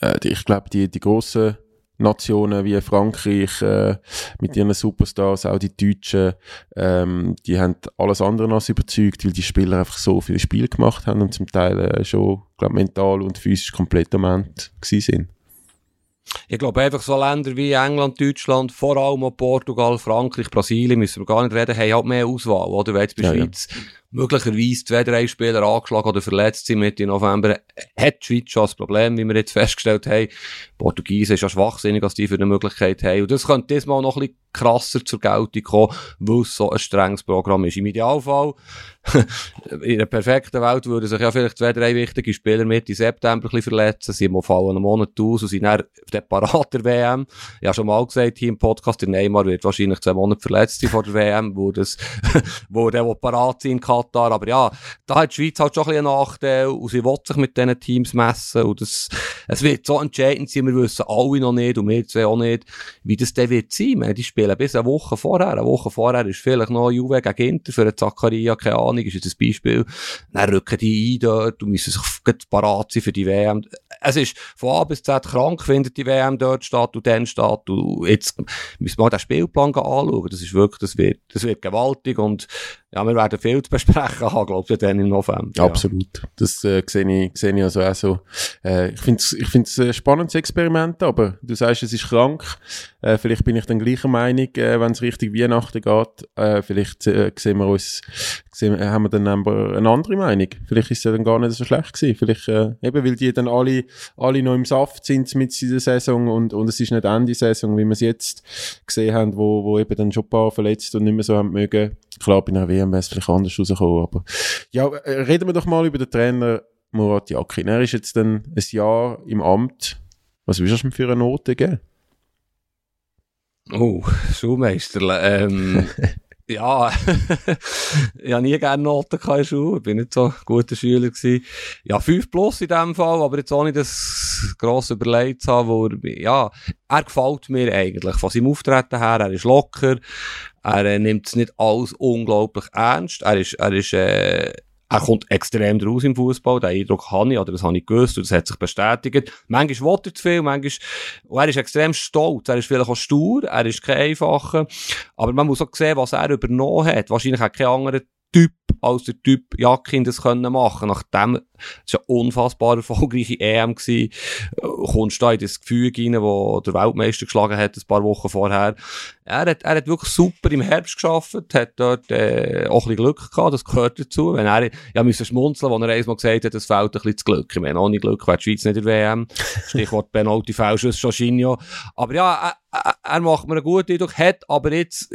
äh, ich glaube, die, die grossen Nationen wie Frankreich äh, mit ihren Superstars, auch die Deutschen, ähm, die haben alles andere als überzeugt, weil die Spieler einfach so viele Spiele gemacht haben und zum Teil äh, schon, glaube mental und physisch komplett am Ende sind. Ich glaube einfach so Länder wie England, Deutschland, vor allem auch Portugal, Frankreich, Brasilien, müssen wir gar nicht reden, haben halt mehr Auswahl, oder? Wenn jetzt bei ja, Schweiz ja. Möglicherweise zwei, drei Spieler angeschlagen oder verletzt sind Mitte November, hat die Schweiz schon das Problem, wie wir jetzt festgestellt haben. Portugiesen ist ja schwachsinnig, als die für eine Möglichkeit haben. Und das könnte diesmal noch ein bisschen krasser zur Geltung kommen, weil es so ein strenges Programm ist. Im Idealfall, in einer perfekten Welt würden sich ja vielleicht zwei, drei wichtige Spieler Mitte September ein bisschen verletzen, sie fallen einen Monat aus und sind dann der Parater WM. Ich habe schon mal gesagt hier im Podcast, der Neymar wird wahrscheinlich zwei Monate verletzt sein vor der WM, wo das, wo der, der parat sein kann, Katar. Aber ja, da hat die Schweiz halt schon ein bisschen einen Nachteil und sie will sich mit diesen Teams messen und das, es wird so entscheidend sein, wir wissen alle noch nicht und wir zwei auch nicht, wie das dann wird sein. Meine, die spielen bis eine Woche vorher. Eine Woche vorher ist vielleicht noch Juve gegen Inter für einen Zakaria, keine Ahnung, ist jetzt ein Beispiel. Dann rücken die ein dort und müssen sich parat sein für die WM. Es ist von A bis Z krank, findet die WM dort statt und dann statt und jetzt müssen wir mal den Spielplan anschauen. Das ist wirklich, das wird, das wird gewaltig und ja, wir werden viel zu besprechen haben, glaube ich, dann im November. Ja. Absolut. Das äh, sehe ich, sehe ich also auch so. Äh, ich finde es ich find's ein spannendes Experiment, aber du sagst, es ist krank. Äh, vielleicht bin ich dann gleicher Meinung, äh, wenn es Richtung Weihnachten geht. Äh, vielleicht äh, sehen wir uns, sehen, äh, haben wir dann aber eine andere Meinung. Vielleicht ist es ja dann gar nicht so schlecht gewesen. Vielleicht, äh, eben, weil die dann alle, alle noch im Saft sind mit dieser Saison und, und es ist nicht Ende Saison, wie wir es jetzt gesehen haben, wo, wo eben dann schon ein paar verletzt und nicht mehr so haben mögen. Klar, bei einer WM wäre es vielleicht anders rausgekommen, aber ja, äh, reden wir doch mal über den Trainer Murat Yakin. Er ist jetzt dann ein Jahr im Amt. Was willst du ihm für eine Note geben? Oh, Schulmeister. Ähm, ja, ich habe nie gerne Noten in der Schule. Ich bin nicht so ein guter Schüler gewesen. Ja, 5 plus in dem Fall, aber jetzt ohne das gross überlegt zu haben, wo er, ja, er gefällt mir eigentlich. Von seinem Auftreten her, er ist locker. Er äh, nimmt es nicht alles unglaublich ernst. Er ist, er ist, äh, er kommt extrem draus im Fußball. Den Eindruck habe ich, oder das habe ich gewusst, und das hat sich bestätigt. Manchmal will er zu viel, manchmal, und er ist extrem stolz. Er ist vielleicht auch stur, er ist kein einfacher. Aber man muss auch sehen, was er übernommen hat. Wahrscheinlich hat kein anderer Typ als der Typ Jakin das können machen. Nachdem, es war eine unfassbar erfolgreiche EM gewesen, kommst du da in das Gefühl rein, wo der Weltmeister geschlagen hat, ein paar Wochen vorher. Er hat, er hat wirklich super im Herbst geschafft, hat dort, äh, auch ein bisschen Glück gehabt, das gehört dazu. Wenn er, ja, müssen schmunzeln, als er einmal gesagt hat, es fehlt ein bisschen zu Glück. Ich meine, ohne Glück wäre die Schweiz nicht in der WM. Stichwort Penalty, Fälschuss, Jorginho. Aber ja, er, er macht mir einen guten Eindruck, hat aber jetzt,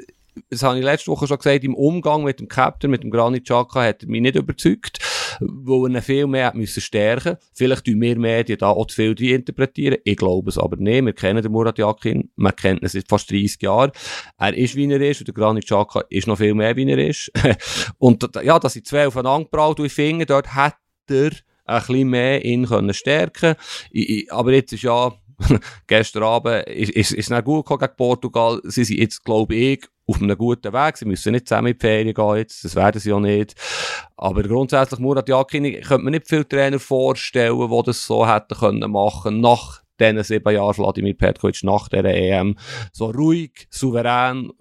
das habe ich letzte Woche schon gesagt, im Umgang mit dem Captain, mit dem Granit Xhaka, hat er mich nicht überzeugt, wo er viel mehr müssen stärken. Vielleicht tun wir Medien da auch zu viel interpretieren. Ich glaube es aber nicht. Wir kennen den Murat Yakin, wir kennen ihn seit fast 30 Jahren. Er ist, wie er ist, und der Granit Xhaka ist noch viel mehr, wie er ist. und ja, dass sie zwei aufeinander gebraut, und ich finde, dort hat er ein bisschen mehr ihn können stärken. Ich, ich, aber jetzt ist ja, gestern Abend ist, ist, ist es gut gegen Portugal. Sie sind jetzt, glaube ich, auf einem guten Weg. Sie müssen nicht zusammen in die Ferien gehen jetzt. Das werden sie ja nicht. Aber grundsätzlich, Murat Yakin, könnte man nicht viele Trainer vorstellen, die das so hätten können machen nach diesen sieben Jahren Vladimir Petkovic nach der EM. So ruhig, souverän.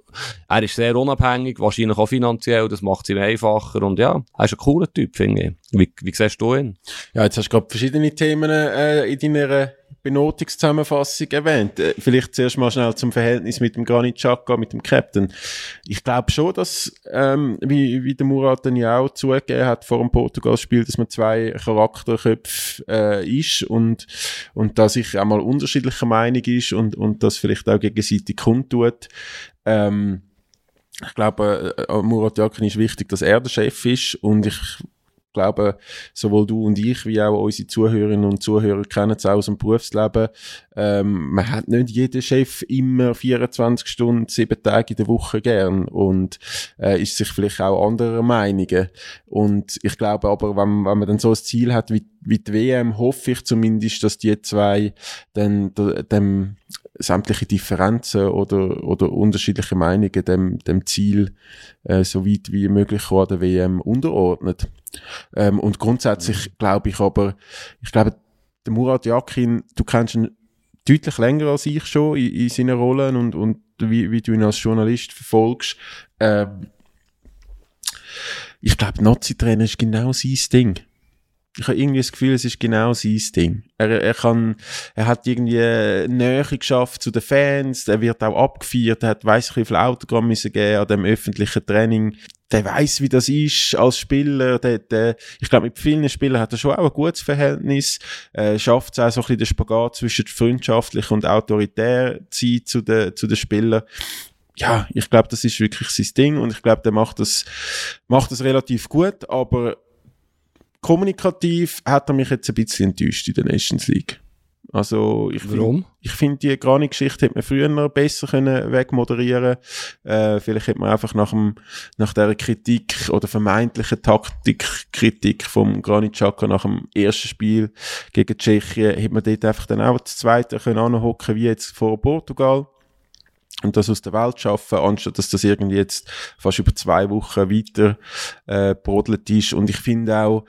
Er ist sehr unabhängig, wahrscheinlich auch finanziell. Das macht es ihm einfacher. Und ja, er ist ein cooler Typ, finde ich. Wie, wie siehst du ihn? Ja, jetzt hast du gerade verschiedene Themen äh, in deiner Benotungszusammenfassung erwähnt. Äh, vielleicht zuerst mal schnell zum Verhältnis mit dem Granit Xhaka, mit dem Captain. Ich glaube schon, dass, ähm, wie, wie der Murat dann ja auch zugegeben hat vor dem Portugal-Spiel, dass man zwei Charakterköpfe äh, ist und, und dass ich auch mal unterschiedlicher Meinung ist und, und das vielleicht auch gegenseitig kundtut. Ähm, ich glaube, äh, Murat Yakin ist wichtig, dass er der Chef ist und ich glaube, sowohl du und ich, wie auch unsere Zuhörerinnen und Zuhörer kennen es auch aus dem Berufsleben. Ähm, man hat nicht jeden Chef immer 24 Stunden, sieben Tage in der Woche gern und äh, ist sich vielleicht auch anderer Meinungen. Und ich glaube aber, wenn, wenn man dann so ein Ziel hat wie, wie die WM, hoffe ich zumindest, dass die zwei dann dem sämtliche Differenzen oder, oder unterschiedliche Meinungen dem, dem Ziel äh, so weit wie möglich vor der WM unterordnet. Ähm, und grundsätzlich mhm. glaube ich aber, ich glaube, der Murat Yakin, du kennst ihn deutlich länger als ich schon in, in seinen Rollen und, und wie, wie du ihn als Journalist verfolgst. Ähm, ich glaube, Nazi-Trainer ist genau sein Ding ich habe irgendwie das Gefühl, es ist genau sein Ding. Er, er kann, er hat irgendwie Nähe geschafft zu den Fans, er wird auch abgefeiert, er hat weiss ich wie viel Autogramm müssen geben an dem öffentlichen Training. Der weiß, wie das ist als Spieler. Der, der, ich glaube, mit vielen Spielern hat er schon auch ein gutes Verhältnis. Äh, schafft es auch so ein bisschen den Spagat zwischen freundschaftlich und autoritär Zeit zu den, zu den Spielern ja, ich glaube, das ist wirklich sein Ding und ich glaube, der macht das, macht das relativ gut, aber kommunikativ hat er mich jetzt ein bisschen enttäuscht in der Nations League. Also ich Warum? Find, ich finde, die Granit-Geschichte hätte man früher noch besser können wegmoderieren äh, Vielleicht hätte man einfach nach, dem, nach der Kritik oder vermeintlichen Taktikkritik vom Granit Xhaka nach dem ersten Spiel gegen Tschechien, hätte man dort einfach dann auch das zweite können anhocken wie jetzt vor Portugal und das aus der Welt schaffen, anstatt dass das irgendwie jetzt fast über zwei Wochen weiter äh, brodelt ist. Und ich finde auch,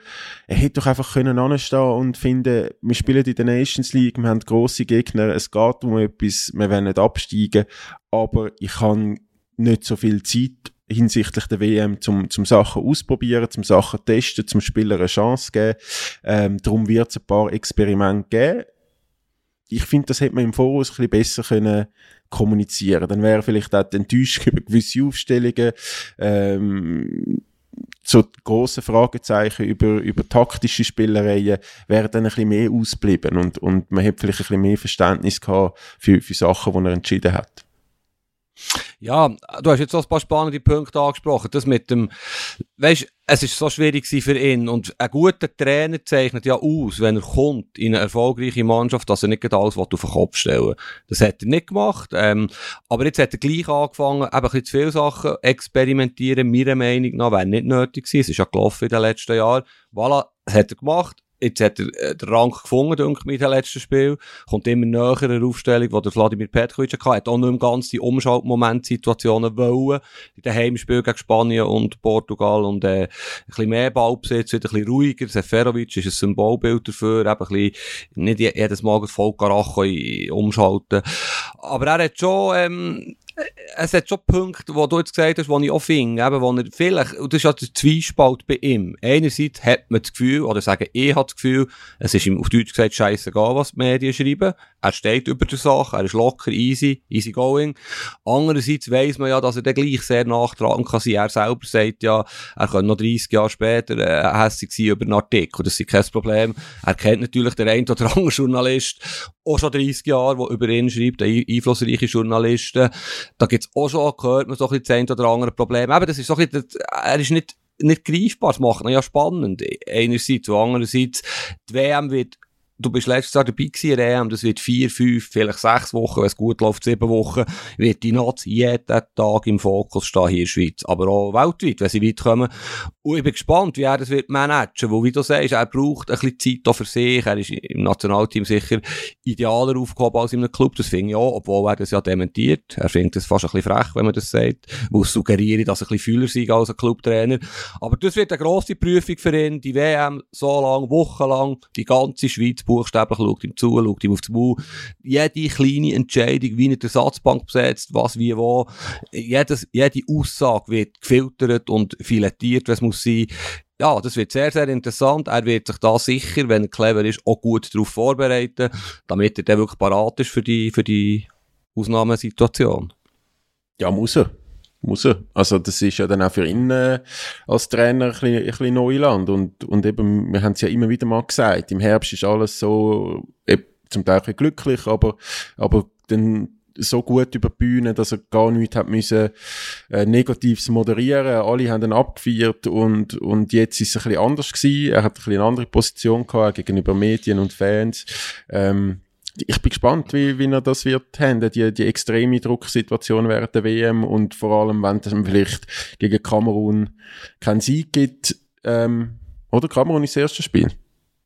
er hätte doch einfach können anstehen und finden, wir spielen in der Nations League, wir haben grosse Gegner, es geht um etwas, wir wollen nicht absteigen, aber ich habe nicht so viel Zeit hinsichtlich der WM zum, zum Sachen ausprobieren, zum Sachen testen, zum Spieler eine Chance geben. Ähm, darum wird es ein paar Experimente geben. Ich finde, das hätte man im Voraus ein bisschen besser können kommunizieren. Dann wäre vielleicht auch die Enttäuschung über gewisse Aufstellungen, ähm, so große Fragezeichen über, über taktische Spielereien wären dann ein bisschen mehr ausgeblieben und, und man hätte vielleicht ein bisschen mehr Verständnis gehabt für, für Sachen, die er entschieden hat. Ja, du hast jetzt so ein paar spannende Punkte angesprochen. Das mit dem, weißt, es ist so schwierig für ihn und ein guter Trainer zeichnet ja aus, wenn er kommt in eine erfolgreiche Mannschaft, dass er nicht alles auf den Kopf stellen Das hat er nicht gemacht, ähm, aber jetzt hat er gleich angefangen, eben ein zu viele Sachen experimentieren, meiner Meinung nach, wäre nicht nötig gewesen. Es ist ja gelaufen in den letzten Jahren. Voilà, hat er gemacht Jetzt hat er äh, den Rang gefunden, denke ich, mit dem letzten Spiel. Kommt immer näher eine Aufstellung, die der Vladimir Petkovic hatte. Hat auch nicht mehr ganz die Umschaltmomentsituationen wollen. In den Heimspielen gegen Spanien und Portugal und äh, ein bisschen mehr Ballbesitz, wieder ein bisschen ruhiger. Seferovic ist ein Symbolbild dafür. Eben ein bisschen, nicht jedes Mal voll Karacho umschalten. Aber er hat schon... Ähm, es hat schon Punkte, wo du jetzt gesagt hast, die ich auch finde, eben, wo er vielleicht, und das ist ja der Zwiespalt bei ihm. Einerseits hat man das Gefühl, oder sagen, ich habe das Gefühl, es ist ihm auf Deutsch gesagt scheißegal, was die Medien schreiben. Er steht über der Sache, er ist locker, easy, easy going. Andererseits weiss man ja, dass er dann gleich sehr nachtragen kann sein. Er selber sagt ja, er könnte noch 30 Jahre später äh, hässlich sein über einen Artikel. Das ist kein Problem. Er kennt natürlich den einen oder anderen Journalist, auch schon 30 Jahre, der über ihn schreibt, einflussreiche Journalisten. Da gibt's auch schon, gehört man so ein bisschen das oder andere Problem. Eben, das ist so ein bisschen, er ist nicht, nicht greifbar. Das macht ihn ja spannend. Einerseits und andererseits, die WM wird du bist letztes Jahr dabei gewesen, EM, das wird vier, fünf, vielleicht sechs Wochen, wenn es gut läuft, sieben Wochen, wird die Nazi jeden Tag im Fokus stehen hier in der Schweiz, aber auch weltweit, wenn sie weit kommen. Und ich bin gespannt, wie er das wird managen, weil, wie du sagst, er braucht ein bisschen Zeit für sich, er ist im Nationalteam sicher idealer aufgehoben als in einem Club, das finde ich auch, obwohl er das ja dementiert. Er findet das fast ein bisschen frech, wenn man das sagt, weil es dass er ein bisschen fühler sei als ein Clubtrainer. Aber das wird eine grosse Prüfung für ihn, die WM so lang, wochenlang, die ganze Schweiz buchstäblich, schaut ihm zu, schaut ihm auf den Maul. Jede kleine Entscheidung, wie er die Ersatzbank besetzt, was, wie, wo, jedes, jede Aussage wird gefiltert und filetiert, was muss sein. Ja, das wird sehr, sehr interessant. Er wird sich da sicher, wenn er clever ist, auch gut darauf vorbereiten, damit er dann wirklich parat ist für die, für die Ausnahmesituation. Ja, muss er muss er. Also das ist ja dann auch für ihn äh, als Trainer ein bisschen, ein bisschen Neuland und, und eben, wir haben es ja immer wieder mal gesagt, im Herbst ist alles so, eben, zum Teil ein glücklich, aber, aber dann so gut über die Bühne, dass er gar nichts hat müssen, äh, Negatives moderieren. Alle haben ihn abgefeiert und, und jetzt ist es ein bisschen anders gewesen. Er hat ein bisschen eine andere Position gehabt gegenüber Medien und Fans. Ähm, ich bin gespannt, wie, wie er das wird handeln, die, die extreme Drucksituation während der WM und vor allem, wenn es vielleicht gegen Kamerun keinen Sieg gibt, ähm, oder Kamerun ist das erste Spiel.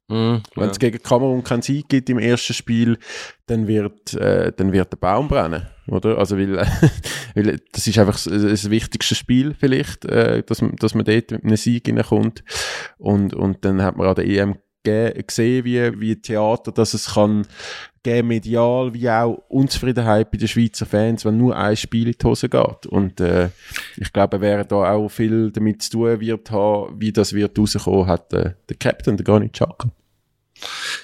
Mm, wenn es gegen Kamerun keinen Sieg gibt im ersten Spiel, dann wird, äh, dann wird der Baum brennen, oder? Also, weil, weil das ist einfach das, das wichtigste Spiel vielleicht, äh, dass, dass man dort mit einem Sieg hineinkommt. Und, und dann hat man an der EM gesehen, wie, wie Theater, dass es kann geben, medial, wie auch Unzufriedenheit bei den Schweizer Fans, wenn nur ein Spiel in die Hose geht. Und äh, ich glaube, wer da auch viel damit zu tun wird haben, wie das wird rauskommen, hat äh, der Captain, der Granit Xhaka.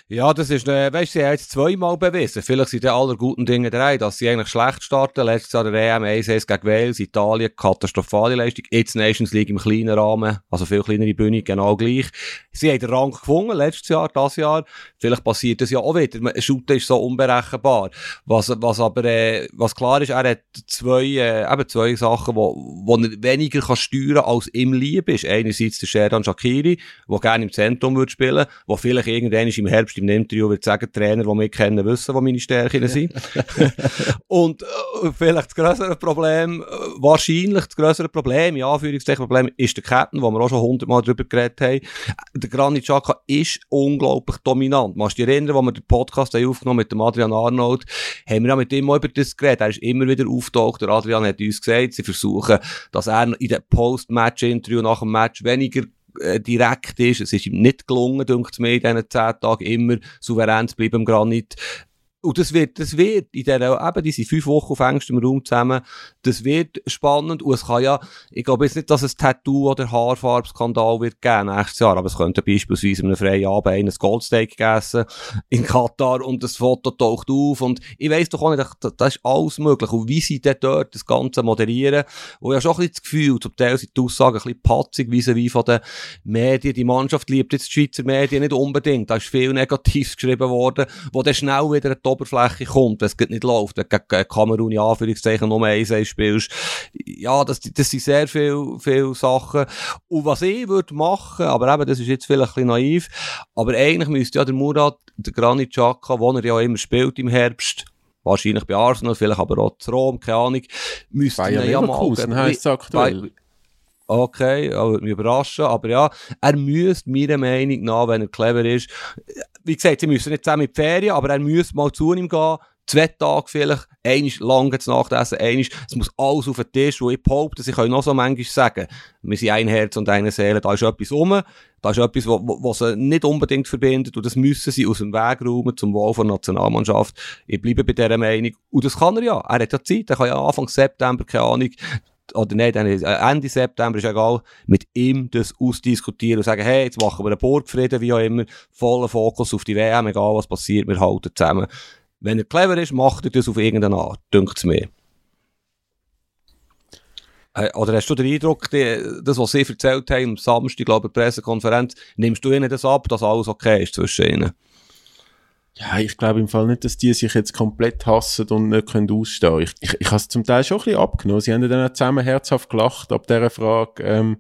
Ja, das ist, äh, weißt du, sie haben jetzt zweimal bewiesen. Vielleicht sind die aller guten Dinge drei, dass sie eigentlich schlecht starten. Letztes Jahr der EM 1 gegen Wales, Italien, katastrophale Leistung. Jetzt Nations League im kleinen Rahmen, also viel kleinere Bühne, genau gleich. Sie haben den Rang gefunden, letztes Jahr, das Jahr. Vielleicht passiert das ja auch wieder. Shooter ist so unberechenbar. Was, was aber, äh, was klar ist, er hat zwei, äh, eben zwei Sachen, wo, wo er weniger kann steuern als ihm lieb ist. Einerseits der Sheran Shakiri, der gerne im Zentrum würde spielen, wo vielleicht irgendwann irgendwann im Herbst im Interview wird sagen, Trainer, die mich kennen, wissen, wo meine Stärken sind. und äh, vielleicht das größere Problem, äh, wahrscheinlich das größere Problem, ja, Anführungszeichen Problem, ist der Captain, wo wir auch schon hundertmal drüber geredet haben. Der Granit Xhaka ist unglaublich dominant. Machst du dich erinnern, als wir den Podcast haben aufgenommen mit dem Adrian Arnold, haben wir ja mit ihm auch über das geredet. Er ist immer wieder auftaucht. Der Adrian hat uns gesagt, sie versuchen, dass er in dem Post-Match-Interview nach dem Match weniger äh, direkt ist. Es ist ihm nicht gelungen, denkt mir, in diesen zehn Tagen immer souverän zu bleiben im Granit. Und das wird, das wird in der, eben, diese fünf Wochen auf engstem Raum zusammen, das wird spannend. Und es kann ja, ich glaube jetzt nicht, dass es Tattoo- oder Haarfarbskandal wird geben nächstes Jahr, aber es könnte beispielsweise einem freien Abend ein Goldsteak gegessen in Katar und das Foto taucht auf und ich weiss doch auch nicht, das ist alles möglich. Und wie sie denn dort das Ganze moderieren, wo ja schon ein bisschen das Gefühl, zum Teil sind die Aussagen ein bisschen patzig wie von den Medien. Die Mannschaft liebt jetzt die Schweizer Medien nicht unbedingt. Da ist viel Negatives geschrieben worden, wo dann schnell wieder ein Oberfläche kommt, wenn es nicht läuft, wenn du gegen Kamerun in Anführungszeichen nur eins spielst. Ja, das, das sind sehr viele, viele Sachen. Und was ich würde machen, aber eben, das ist jetzt vielleicht ein bisschen naiv, aber eigentlich müsste ja der Murat, der Granit Xhaka, wo er ja immer spielt im Herbst, wahrscheinlich bei Arsenal, vielleicht aber auch zu Rom, keine Ahnung, müsste Bayern ja mal... heisst es aktuell. Okay, aber mich überraschen. Aber ja, er müsste meiner Meinung nach, wenn er clever ist, wie gesagt, sie müssen nicht zusammen in die Ferien, aber er müsste mal zu ihm gehen, zwei Tage vielleicht, einisch lange zu Nacht essen, einisch, es muss alles auf den Tisch, wo ich behaupte, sie können noch so manchmal sagen, wir sind ein Herz und eine Seele, da ist etwas rum, da ist etwas, was sie nicht unbedingt verbindet und das müssen sie aus dem Weg räumen zum Wohl der Nationalmannschaft. Ich bleibe bei dieser Meinung. Und das kann er ja, er hat ja Zeit, er kann ja Anfang September, keine Ahnung, oder nicht, äh, Ende September ist egal, mit ihm das ausdiskutieren und sagen, hey, jetzt machen wir einen Burgfrieden, wie auch immer, vollen Fokus auf die WM, egal was passiert, wir halten zusammen. Wenn er clever ist, macht er das auf irgendeine Art, dünkt es mir. Oder hast du den Eindruck, die, das, was sie erzählt haben am Samstag, glaube ich, Pressekonferenz, nimmst du ihnen das ab, dass alles okay ist zwischen ihnen? Ja, ich glaube im Fall nicht, dass die sich jetzt komplett hassen und nicht können ausstehen. Ich, ich, ich habe es zum Teil schon ein bisschen abgenommen. Sie haben dann auch zusammen herzhaft gelacht ab dieser Frage, ähm,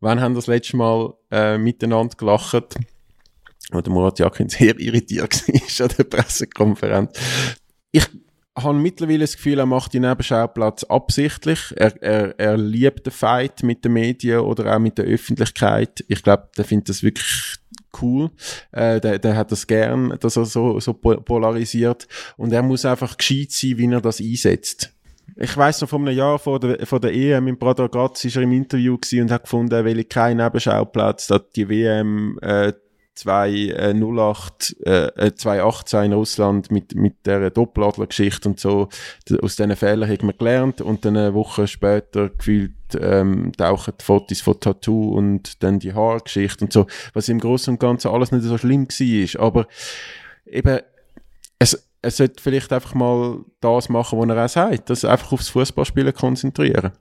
wann haben das letzte Mal äh, miteinander gelacht? Oder Murat Yakin sehr irritiert war an der Pressekonferenz. Ich habe mittlerweile das Gefühl, er macht den Nebenschauplatz absichtlich. Er, er, er liebt den Fight mit den Medien oder auch mit der Öffentlichkeit. Ich glaube, der findet das wirklich cool. Äh, der, der hat das gern, dass er so, so polarisiert. Und er muss einfach gescheit sein, wie er das einsetzt. Ich weiß noch, vor einem Jahr vor der, vor der EM in Prater Graz ist er im Interview und hat gefunden, er will keinen Nebenschauplatz, dass die WM äh, 2008, äh, 2018 äh, in Russland mit, mit der Doppeladler-Geschichte und so, aus diesen Fehlern hat man gelernt und dann eine Woche später gefühlt ähm, tauchen die Fotos von Tattoo und dann die Haargeschichte und so, was im Großen und Ganzen alles nicht so schlimm war, aber eben, es, er sollte vielleicht einfach mal das machen, was er auch sagt, dass einfach aufs Fußballspielen konzentrieren.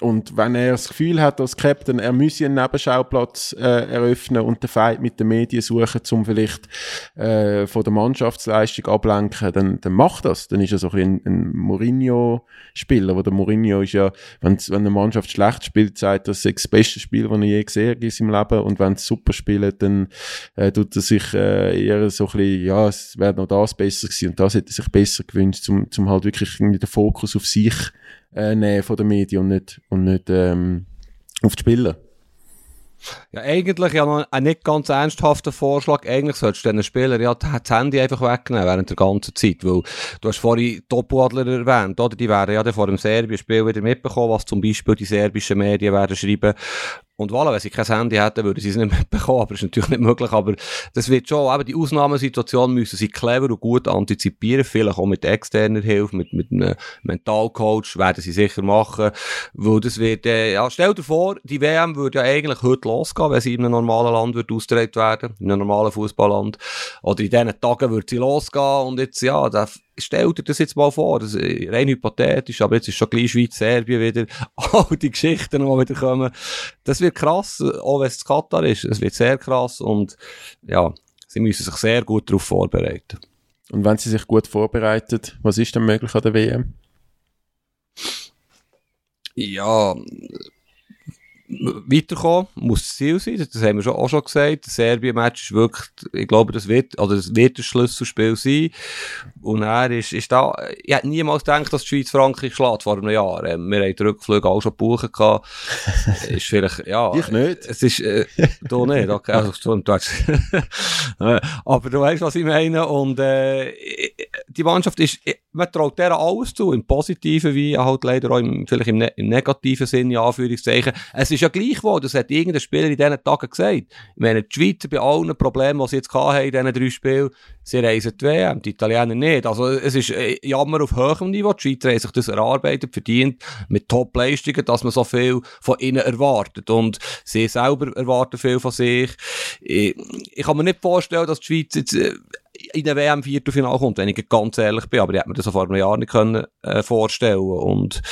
Und wenn er das Gefühl hat, als Captain, er müsse einen Nebenschauplatz äh, eröffnen und den Fight mit den Medien suchen, um vielleicht äh, von der Mannschaftsleistung ablenken, dann, dann macht das. Dann ist er so ein, ein Mourinho-Spieler. Wo der Mourinho ist ja, wenn, wenn eine Mannschaft schlecht spielt, sagt das ist das beste Spiel, das er je gesehen hat in seinem Leben. Und wenn sie super spielen, dann äh, tut er sich äh, eher so ein bisschen, ja, es wäre noch das besser gewesen und das hätte er sich besser gewünscht, um, um halt wirklich den Fokus auf sich äh, nehmen von den Medien und nicht, und nicht ähm, auf die Spieler. Ja, eigentlich ja noch ein nicht ganz ernsthafter Vorschlag. Eigentlich solltest du den Spieler ja das Handy einfach wegnehmen während der ganzen Zeit, weil du hast vorhin Topadler erwähnt, oder? Die werden ja vor dem Serbien-Spiel wieder mitbekommen, was zum Beispiel die serbischen Medien werden schreiben. Und voilà, wenn sie kein Handy hätten, würden sie es nicht mitbekommen, aber das ist natürlich nicht möglich, aber das wird schon, eben die Ausnahmesituation müssen sie clever und gut antizipieren, vielleicht auch mit externer Hilfe, mit, mit einem Mentalcoach, werden sie sicher machen, weil das wird, äh, ja, stell dir vor, die WM würde ja eigentlich heute losgehen, wenn sie in einem normalen Land wird ausgetragen werden, in einem normalen Fußballland, oder in diesen Tagen würde sie losgehen und jetzt, ja, der stell dir das jetzt mal vor, das ist rein hypothetisch, aber jetzt ist schon gleich Schweiz, Serbien wieder, all die Geschichten, die wieder kommen. Das wird krass, auch wenn es Katar ist. Es wird sehr krass und ja, sie müssen sich sehr gut darauf vorbereiten. Und wenn sie sich gut vorbereitet, was ist denn möglich an der WM? Ja, weiterkommen, muss das Ziel sein, das haben wir schon, auch schon gesagt. Das Serbien-Match ist wirklich, ich glaube, das wird, oder das wird ein Schlüsselspiel sein. Und er ist, ist da, ich hätte niemals gedacht, dass die Schweiz Frankreich schlägt vor einem Jahr. Ähm, wir haben die Rückflüge auch schon gebucht gehabt. ist vielleicht, ja. Ich nicht. Es ist, äh, du nicht, okay. Also, du, du hast, aber du weißt, was ich meine. Und, äh, die Mannschaft ist, man traut der alles zu, im Positiven wie halt leider auch im, vielleicht im, ne im negativen Sinne, Anführungszeichen. Es ist ja gleichwohl, das hat irgendein Spieler in diesen Tagen gesagt. Ich meine, die Schweizer bei allen Problemen, die sie jetzt hatten in diesen drei Spielen, sie reisen die WM, die Italiener nicht. Also es ist äh, Jammer auf hohem Niveau. Die Schweizer haben sich das erarbeitet, verdient, mit Top-Leistungen, dass man so viel von ihnen erwartet. Und sie selber erwarten viel von sich. Ich, ich kann mir nicht vorstellen, dass die Schweiz jetzt äh, in der WM Viertelfinale kommt, wenn ich ganz ehrlich bin. Aber ich hätte mir das vor einem Jahr nicht können, äh, vorstellen Und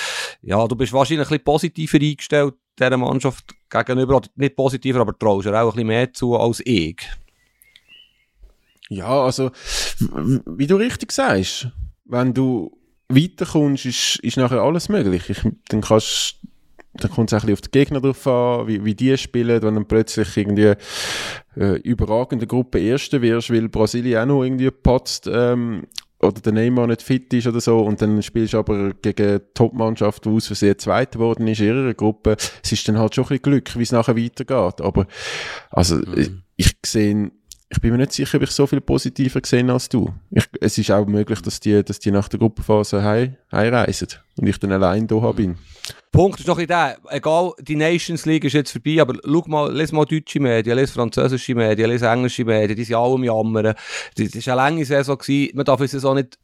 ja, du bist wahrscheinlich ein bisschen positiver eingestellt dieser Mannschaft gegenüber. Nicht positiver, aber traust dir auch ein bisschen mehr zu als ich. Ja, also, wie du richtig sagst, wenn du weiterkommst, ist, ist nachher alles möglich. Ich, dann kannst dann kommt es ein bisschen auf die Gegner drauf an, wie, wie die spielen, wenn dann plötzlich irgendwie äh, überragende Gruppe Erste wirst, weil Brasilien auch noch irgendwie patzt ähm, oder der Neymar nicht fit ist oder so und dann spielst du aber gegen Top-Mannschaft, die aus Versehen Zweiter geworden ist in ihrer Gruppe. Es ist dann halt schon ein bisschen Glück, wie es nachher weitergeht. Aber also mhm. ich, ich sehe ich bin mir nicht sicher, ob ich so viel positiver gesehen als du. Ich, es ist auch möglich, dass die, dass die nach der Gruppenphase heim, heimreisen und ich dann allein da bin. Punkt ist doch in der, egal, die Nations League ist jetzt vorbei, aber schau mal, lese mal deutsche Medien, lese französische Medien, lese englische Medien, die sind alle am Jammern. Das war eine lange Saison, gewesen. man darf es auch nicht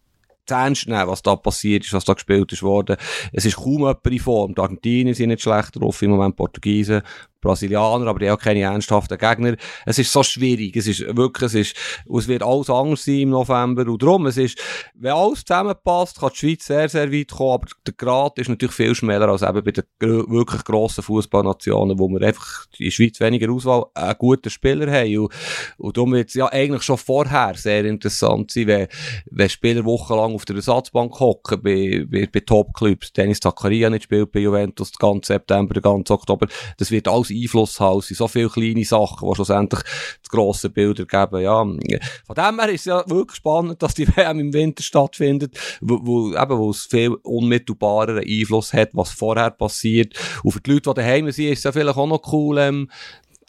zu ernst nehmen, was da passiert ist, was da gespielt ist worden. Es ist kaum jemand in Form. Die Argentinier sind nicht schlecht drauf, im Moment Portugiesen, Brasilianer, aber die haben keine ernsthaften Gegner. Es ist so schwierig. Es ist wirklich, es ist, es wird alles anders sein im November. Und darum, es ist, wenn alles zusammenpasst, kann die Schweiz sehr, sehr weit kommen, aber der Grad ist natürlich viel schmäler als eben bei den wirklich grossen Fußballnationen, wo wir einfach in der Schweiz weniger Auswahl, einen guten Spieler haben. Und, und darum wird es ja eigentlich schon vorher sehr interessant sein, wenn, wenn Spieler wochenlang auf der Ersatzbank hocken bei, bei, bei Top-Clubs. Dennis Zakaria nicht spielt bei Juventus den ganzen September, den ganzen Oktober. Das wird alles Einfluss haben. Es sind so viele kleine Sachen, die schlussendlich das grosse Bilder geben. Ja, von dem her ist es ja wirklich spannend, dass die WM im Winter stattfindet, wo, wo, eben, wo es viel unmittelbareren Einfluss hat, was vorher passiert. Und für die Leute, die daheim sind, ist es ja vielleicht auch noch cool, ähm,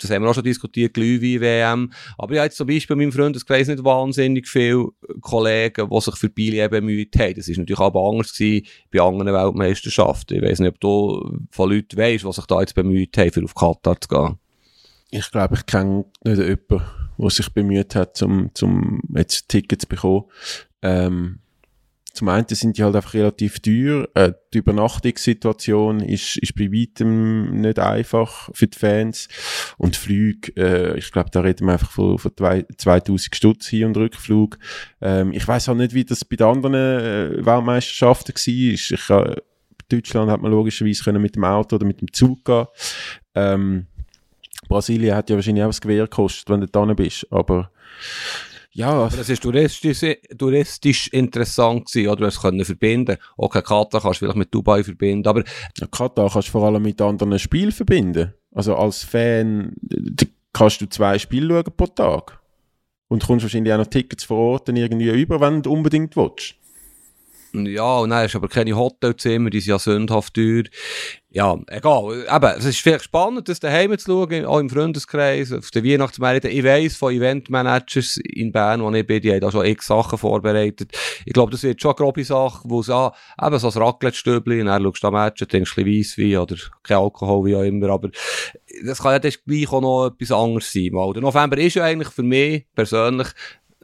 das haben wir auch schon diskutiert, Glühwein-WM. Aber ich habe jetzt zum Beispiel in meinem Freundeskreis nicht wahnsinnig viele Kollegen, die sich für Billy bemüht haben. Das war natürlich aber anders gewesen bei anderen Weltmeisterschaften. Ich weiß nicht, ob du von Leuten weißt, die sich da jetzt bemüht haben, für auf Katar zu gehen. Ich glaube, ich kenne nicht jemanden, der sich bemüht hat, um, um jetzt Tickets zu bekommen. Ähm, zum einen sind die halt einfach relativ teuer. Äh, die Übernachtungssituation ist, ist bei weitem nicht einfach für die Fans. Und Flüge, äh, ich glaube, da reden wir einfach von, von 2000 Stutz Hin- und Rückflug. Ähm, ich weiß auch nicht, wie das bei den anderen äh, Weltmeisterschaften war. Ich, äh, Deutschland hat man logischerweise können mit dem Auto oder mit dem Zug gehen. Ähm, Brasilien hat ja wahrscheinlich auch das Gewehr gekostet, wenn du da bist. Aber ja. Aber das ist touristisch, touristisch interessant gewesen, oder? Du hast können verbinden. Okay, Katar kannst du vielleicht mit Dubai verbinden, aber... Ja, Katar kannst du vor allem mit anderen Spielen verbinden. Also als Fan kannst du zwei Spiele schauen pro Tag. Und kommst wahrscheinlich auch noch Tickets vor Ort dann irgendwie über, wenn du unbedingt willst. Ja, und dann hast du aber keine Hotelzimmer, die sind ja sündhaft teuer. Ja, egal. Eben, es ist vielleicht spannend, das daheim zu schauen, auch im Freundeskreis, auf den Weihnachtsmärkten. Ich weiss von Eventmanagers in Bern, wo ich bin, die haben da schon x Sachen vorbereitet. Ich glaube, das wird schon eine grobe Sache, wo es auch, eben so ein Raclette-Stübli, und dann schaust du am Match, trinkst ein bisschen Weisswein oder kein Alkohol, wie auch immer, aber das kann ja dann gleich auch noch etwas anderes sein. Weil der November ist ja eigentlich für mich persönlich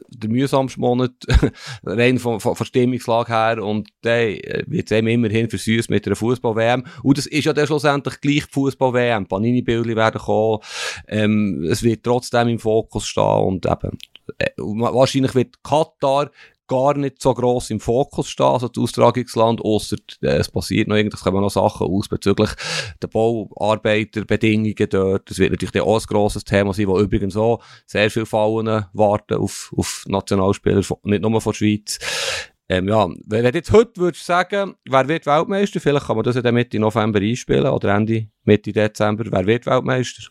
der mühsamste Monat, rein von, von, von Stimmungslage her, und der äh, wird eben immerhin versüßt mit einer Fußball-WM. Und das ist ja dann schlussendlich gleich die Fußball-WM. Panini-Bilder werden kommen, ähm, es wird trotzdem im Fokus stehen, und eben, äh, wahrscheinlich wird Katar gar nicht so gross im Fokus stehen, also das Austragungsland, ausser äh, es passiert noch irgendwas, kommen noch Sachen aus bezüglich der Bauarbeiterbedingungen dort. Das wird natürlich auch ein grosses Thema sein, wo übrigens auch sehr viele Fallen warten auf, auf Nationalspieler, nicht nur von der Schweiz. Ähm, ja, wenn wenn du jetzt heute würdest sagen, wer wird Weltmeister, vielleicht kann man das ja dann Mitte November einspielen oder Ende, Mitte Dezember, wer wird Weltmeister?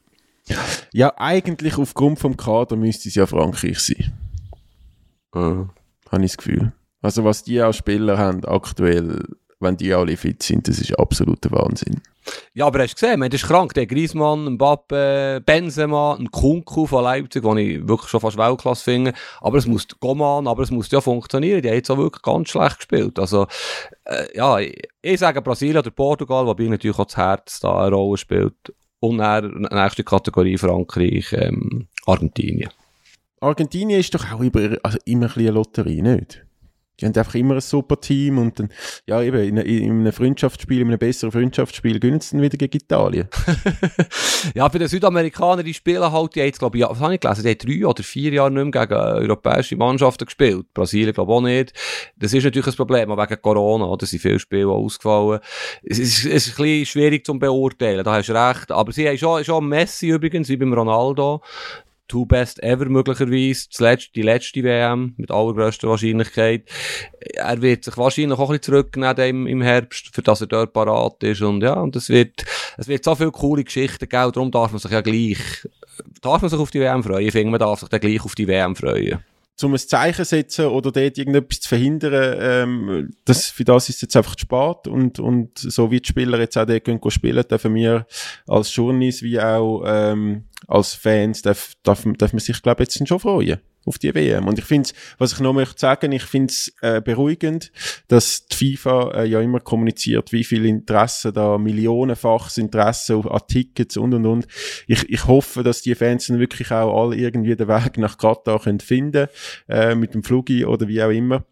Ja, eigentlich aufgrund vom Kader müsste es ja Frankreich sein, Mhm. Habe ich das Gefühl. Also was die auch Spieler haben aktuell, wenn die alle fit sind, das ist absoluter Wahnsinn. Ja, aber hast du gesehen, man, ist krank. Der Griezmann, Mbappe, Benzema, ein Kunku von Leipzig, den ich wirklich schon fast Weltklasse finde. Aber es muss, Goman, aber es muss ja funktionieren. Die haben jetzt auch wirklich ganz schlecht gespielt. Also, äh, ja, ich, ich sage Brasilien oder Portugal, wobei natürlich auch das Herz da eine Rolle spielt. Und dann, nächste Kategorie Frankreich, ähm, Argentinien. Argentinien ist doch auch über, also immer ein eine Lotterie, nicht? Die haben einfach immer ein super Team und dann, ja eben, in, in einem Freundschaftsspiel, in einem besseren Freundschaftsspiel gewinnen sie dann wieder gegen Italien. Ja, für den Südamerikaner, die spielen halt, die haben jetzt, glaube ich, was habe ich gelesen, die haben drei oder vier Jahre nicht mehr gegen europäische Mannschaften gespielt. Brasilien, glaube ich, auch nicht. Das ist natürlich ein Problem, auch wegen Corona, oder? sind viele Spiele ausgefallen. Es ist, es ist ein bisschen schwierig zu beurteilen, da hast du recht. Aber sie haben schon, schon Messi übrigens, wie beim Ronaldo. Two Best Ever möglicherweise, das letzte, die letzte WM, mit allergrößter Wahrscheinlichkeit. Er wird sich wahrscheinlich auch ein bisschen zurücknehmen im, Herbst, für dass er dort parat ist. Und ja, und es wird, es wird so viele coole Geschichten geben, darum darf man sich ja gleich, darf man sich auf die WM freuen. Ich finde, man darf sich dann gleich auf die WM freuen. Um ein Zeichen setzen oder dort irgendetwas zu verhindern, ähm, das, für das ist jetzt einfach zu spät und, und so wie die Spieler jetzt auch dort gehen gehen spielen, dürfen wir als Journeys wie auch ähm, als Fans, darf, darf, darf man sich, glaube ich, jetzt schon freuen auf die WM. Und ich finde was ich noch möchte sagen, ich finde es äh, beruhigend, dass die FIFA äh, ja immer kommuniziert, wie viel Interesse da, millionenfaches Interesse an Tickets und und und. Ich, ich hoffe, dass die Fans dann wirklich auch alle irgendwie den Weg nach Katar können finden, äh, mit dem Flugi oder wie auch immer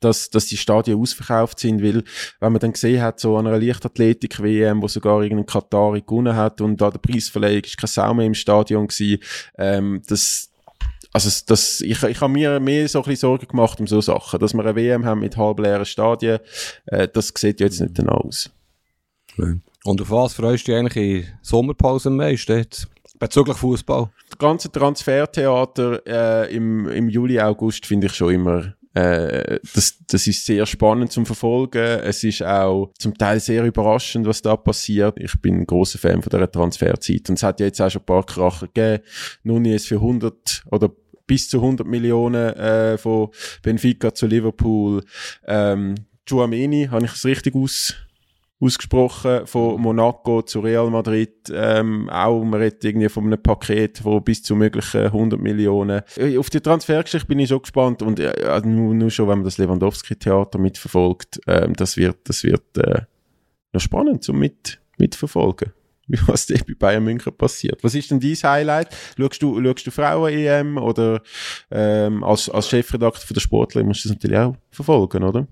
dass, dass die Stadien ausverkauft sind, weil, wenn man dann gesehen hat, so an einer Leichtathletik-WM, wo sogar irgendein Katari gewonnen hat und da der Preisverleihung ist kein Sau mehr im Stadion gewesen, ähm, das, also das, ich, ich habe mir mehr so ein bisschen Sorgen gemacht um so Sachen, dass wir eine WM haben mit halbleeren Stadien, äh, das sieht jetzt nicht danach aus. Und auf was freust du dich eigentlich in der Sommerpause am meisten jetzt? Bezüglich Fußball. Das ganze Transfertheater äh, im, im Juli, August finde ich schon immer äh, das, das ist sehr spannend zum Verfolgen. Es ist auch zum Teil sehr überraschend, was da passiert. Ich bin ein großer Fan von dieser Transferzeit. Und es hat ja jetzt auch schon ein paar Kracher gegeben. Nunez für 100 oder bis zu 100 Millionen äh, von Benfica zu Liverpool. Ähm, Chouameni, habe ich es richtig aus, ausgesprochen, von Monaco zu Real Madrid, ähm, auch, man redet irgendwie von einem Paket von bis zu möglichen 100 Millionen. Äh, Auf die Transfergeschichte bin ich schon gespannt und äh, ja, nur, nur schon, wenn man das Lewandowski-Theater mitverfolgt, ähm, das wird, das wird äh, noch spannend zum mit, mitverfolgen. Was da bei Bayern München passiert. Was ist denn dein Highlight? Schaust du, schaust du Frauen-EM oder ähm, als, als Chefredakteur der Sportler musst du das natürlich auch verfolgen, oder?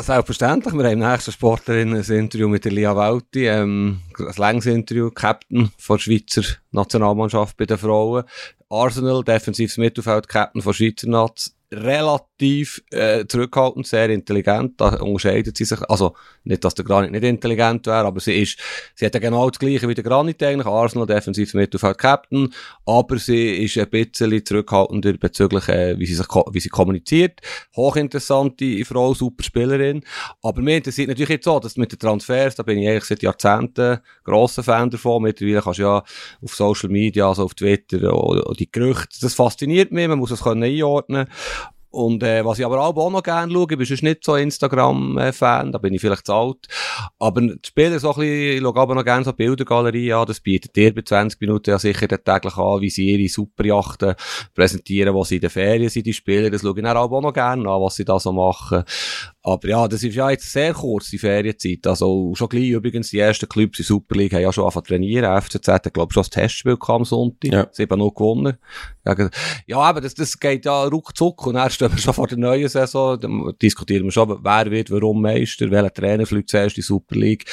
Selbstverständlich, wir haben im nächsten Sportlerin ein Interview mit der Lia Walti, ähm, ein längeres Interview, Captain von der Schweizer Nationalmannschaft bei den Frauen. Arsenal, defensives Mittelfeld, Captain von Schweizer Nats, relativ äh, zurückhaltend, sehr intelligent, da unterscheidet sie sich, also nicht, dass der Granit nicht intelligent wäre, aber sie ist, sie hat ja genau das gleiche wie der Granit eigentlich, Arsenal, defensives Mittelfeld, Captain, aber sie ist ein bisschen zurückhaltender bezüglich, äh, wie sie sich, wie sie kommuniziert, hochinteressante Frau, super Spielerin, aber mir interessiert natürlich jetzt so, dass mit den Transfers, da bin ich eigentlich seit Jahrzehnten grosser Fan davon, mittlerweile kannst du ja auf Social Media, also auf Twitter, auch, auch die Gerüchte, das fasziniert mich, man muss es können einordnen und äh, was ich aber auch noch gerne schaue, ich bin sonst nicht so Instagram-Fan, da bin ich vielleicht zu alt, aber die Spieler so ein bisschen, ich schaue aber noch gerne so Bildergalerien an, das bietet dir bei 20 Minuten ja sicher täglich an, wie sie ihre Superjachten präsentieren, wo sie in den Ferien sind, die Spieler, das schaue ich dann auch noch gerne an, was sie da so machen. Aber ja, das ist ja jetzt sehr kurz, die Ferienzeit. Also schon gleich übrigens, die ersten Clubs in Super League haben ja schon angefangen zu trainieren. FCZ hat, glaube ich, schon das Testspiel am Sonntag. Ja. Sie haben noch gewonnen. Gegen- Ja, aber das, das geht ja ruckzuck. Und dann stehen wir schon vor der neuen Saison. Dann diskutieren wir schon, wer wird warum Meister, welcher Trainer fliegt zuerst in die Super League.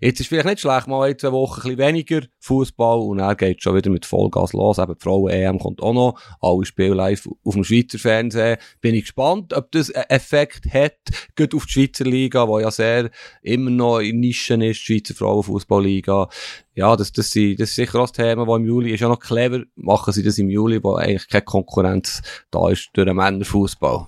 Jetzt ist vielleicht nicht schlecht, mal ein, zwei Wochen ein bisschen weniger Fußball und dann geht schon wieder mit Vollgas los. Eben die Frauen-EM kommt auch noch. Alle Spiele live auf dem Schweizer Fernsehen. Bin ich gespannt, ob das einen Effekt hat, gerade auf die Schweizer Liga, die ja sehr immer noch in Nischen ist, die Schweizer Frauenfußballliga. Ja, das, das, sind, das ist sicher auch das Thema, das im Juli ist ja noch clever, machen sie das im Juli, wo eigentlich keine Konkurrenz da ist durch den Männerfußball.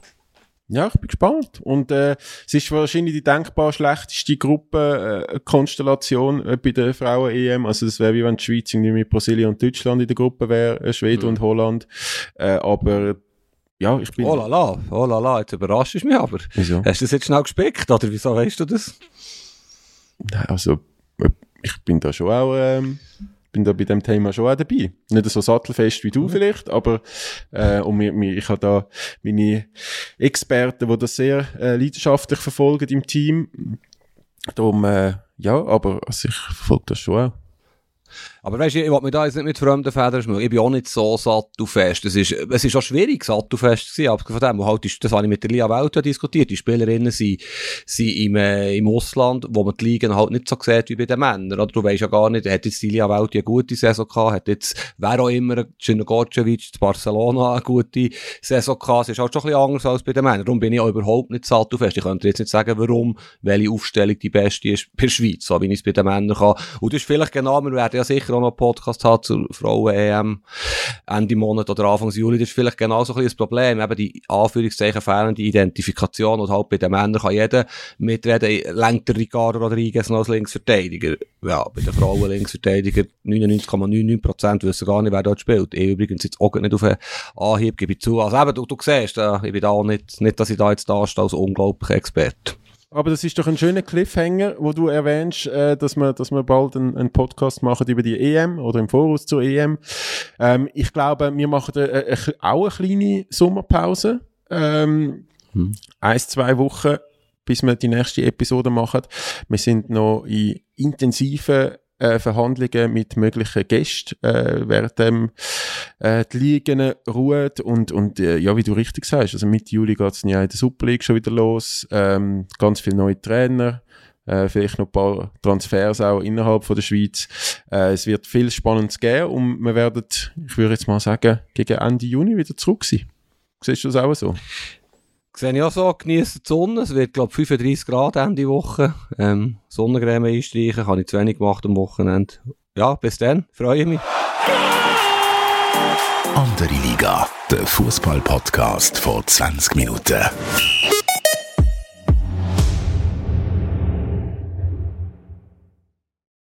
Ja, ich bin gespannt. Und äh, es ist wahrscheinlich die denkbar schlechteste Gruppenkonstellation äh, bei der Frauen-EM. Also es wäre wie wenn die Schweiz irgendwie mit Brasilien und Deutschland in der Gruppe wäre, äh, Schweden mhm. und Holland. Äh, aber ja, ich bin... Oh la la, oh la la, jetzt überrascht du mich aber. Wieso? Hast du das jetzt schnell gespickt, oder wieso weißt du das? Also, ich bin da schon auch... Ähm bin da bei dem Thema schon auch dabei. Nicht so sattelfest wie du mhm. vielleicht, aber äh, und mir, mir, ich habe da meine Experten, die das sehr äh, leidenschaftlich verfolgen im Team. Darum, äh, ja, aber also ich verfolge das schon auch. Aber weißt du, ich will mich da jetzt nicht mit fremden Federn schmücken. Ich bin auch nicht so sattelfest. Es ist, es ist auch schwierig, sattelfest zu sein. Aber von dem, halt ist, das habe ich mit der Lia Welt diskutiert. Die Spielerinnen sind, sind im, äh, im Ausland, wo man die Ligen halt nicht so sieht wie bei den Männern. Oder? Du weißt ja gar nicht, hat jetzt die Lia Welt eine gute Saison gehabt, hat jetzt, wer auch immer, Gorcevic zu Barcelona eine gute Saison gehabt. Es ist halt schon ein bisschen anders als bei den Männern. Darum bin ich auch überhaupt nicht sattelfest. Ich könnte jetzt nicht sagen, warum, welche Aufstellung die beste ist der Schweiz, so wie ich es bei den Männern kann. Und das ist vielleicht genau, wir werden ja sicher auch noch einen Podcast hat zur Frauen-EM Ende Monat oder Anfang Juli, das ist vielleicht genau so ein das Problem. Eben die Anführungszeichen fehlende Identifikation und halt bei den Männern kann jeder mitreden, lenkt der Ricardo Rodriguez noch als Linksverteidiger. Ja, bei den Frauen Linksverteidiger 99,99% wissen gar nicht, wer dort spielt. Ich übrigens jetzt auch nicht auf einen Anhieb, gebe ich zu. Also eben, du, du siehst, äh, ich bin da nicht, nicht, dass ich da jetzt da stehe als unglaublicher Experte. Aber das ist doch ein schöner Cliffhanger, wo du erwähnst, äh, dass, wir, dass wir bald einen, einen Podcast machen über die EM oder im Voraus zur EM. Ähm, ich glaube, wir machen äh, äh, auch eine kleine Sommerpause. Ähm, hm. Eins, zwei Wochen, bis wir die nächste Episode machen. Wir sind noch in intensiven äh, Verhandlungen mit möglichen Gästen, äh, während dem, äh, die Ligen ruhen und, und äh, ja, wie du richtig sagst, also Mitte Juli geht es ja in der Super League schon wieder los, ähm, ganz viele neue Trainer, äh, vielleicht noch ein paar Transfers auch innerhalb von der Schweiz. Äh, es wird viel Spannendes geben und wir werden, ich würde jetzt mal sagen, gegen Ende Juni wieder zurück sein. Siehst du das auch so? Sehe ich auch so, genieße die Sonne. Es wird, glaube ich, 35 Grad Ende Woche. Ähm, Sonnencreme einstreichen, habe ich zu wenig gemacht am Wochenende. Ja, bis dann, freue mich. Andere Liga, der Fußball-Podcast vor 20 Minuten.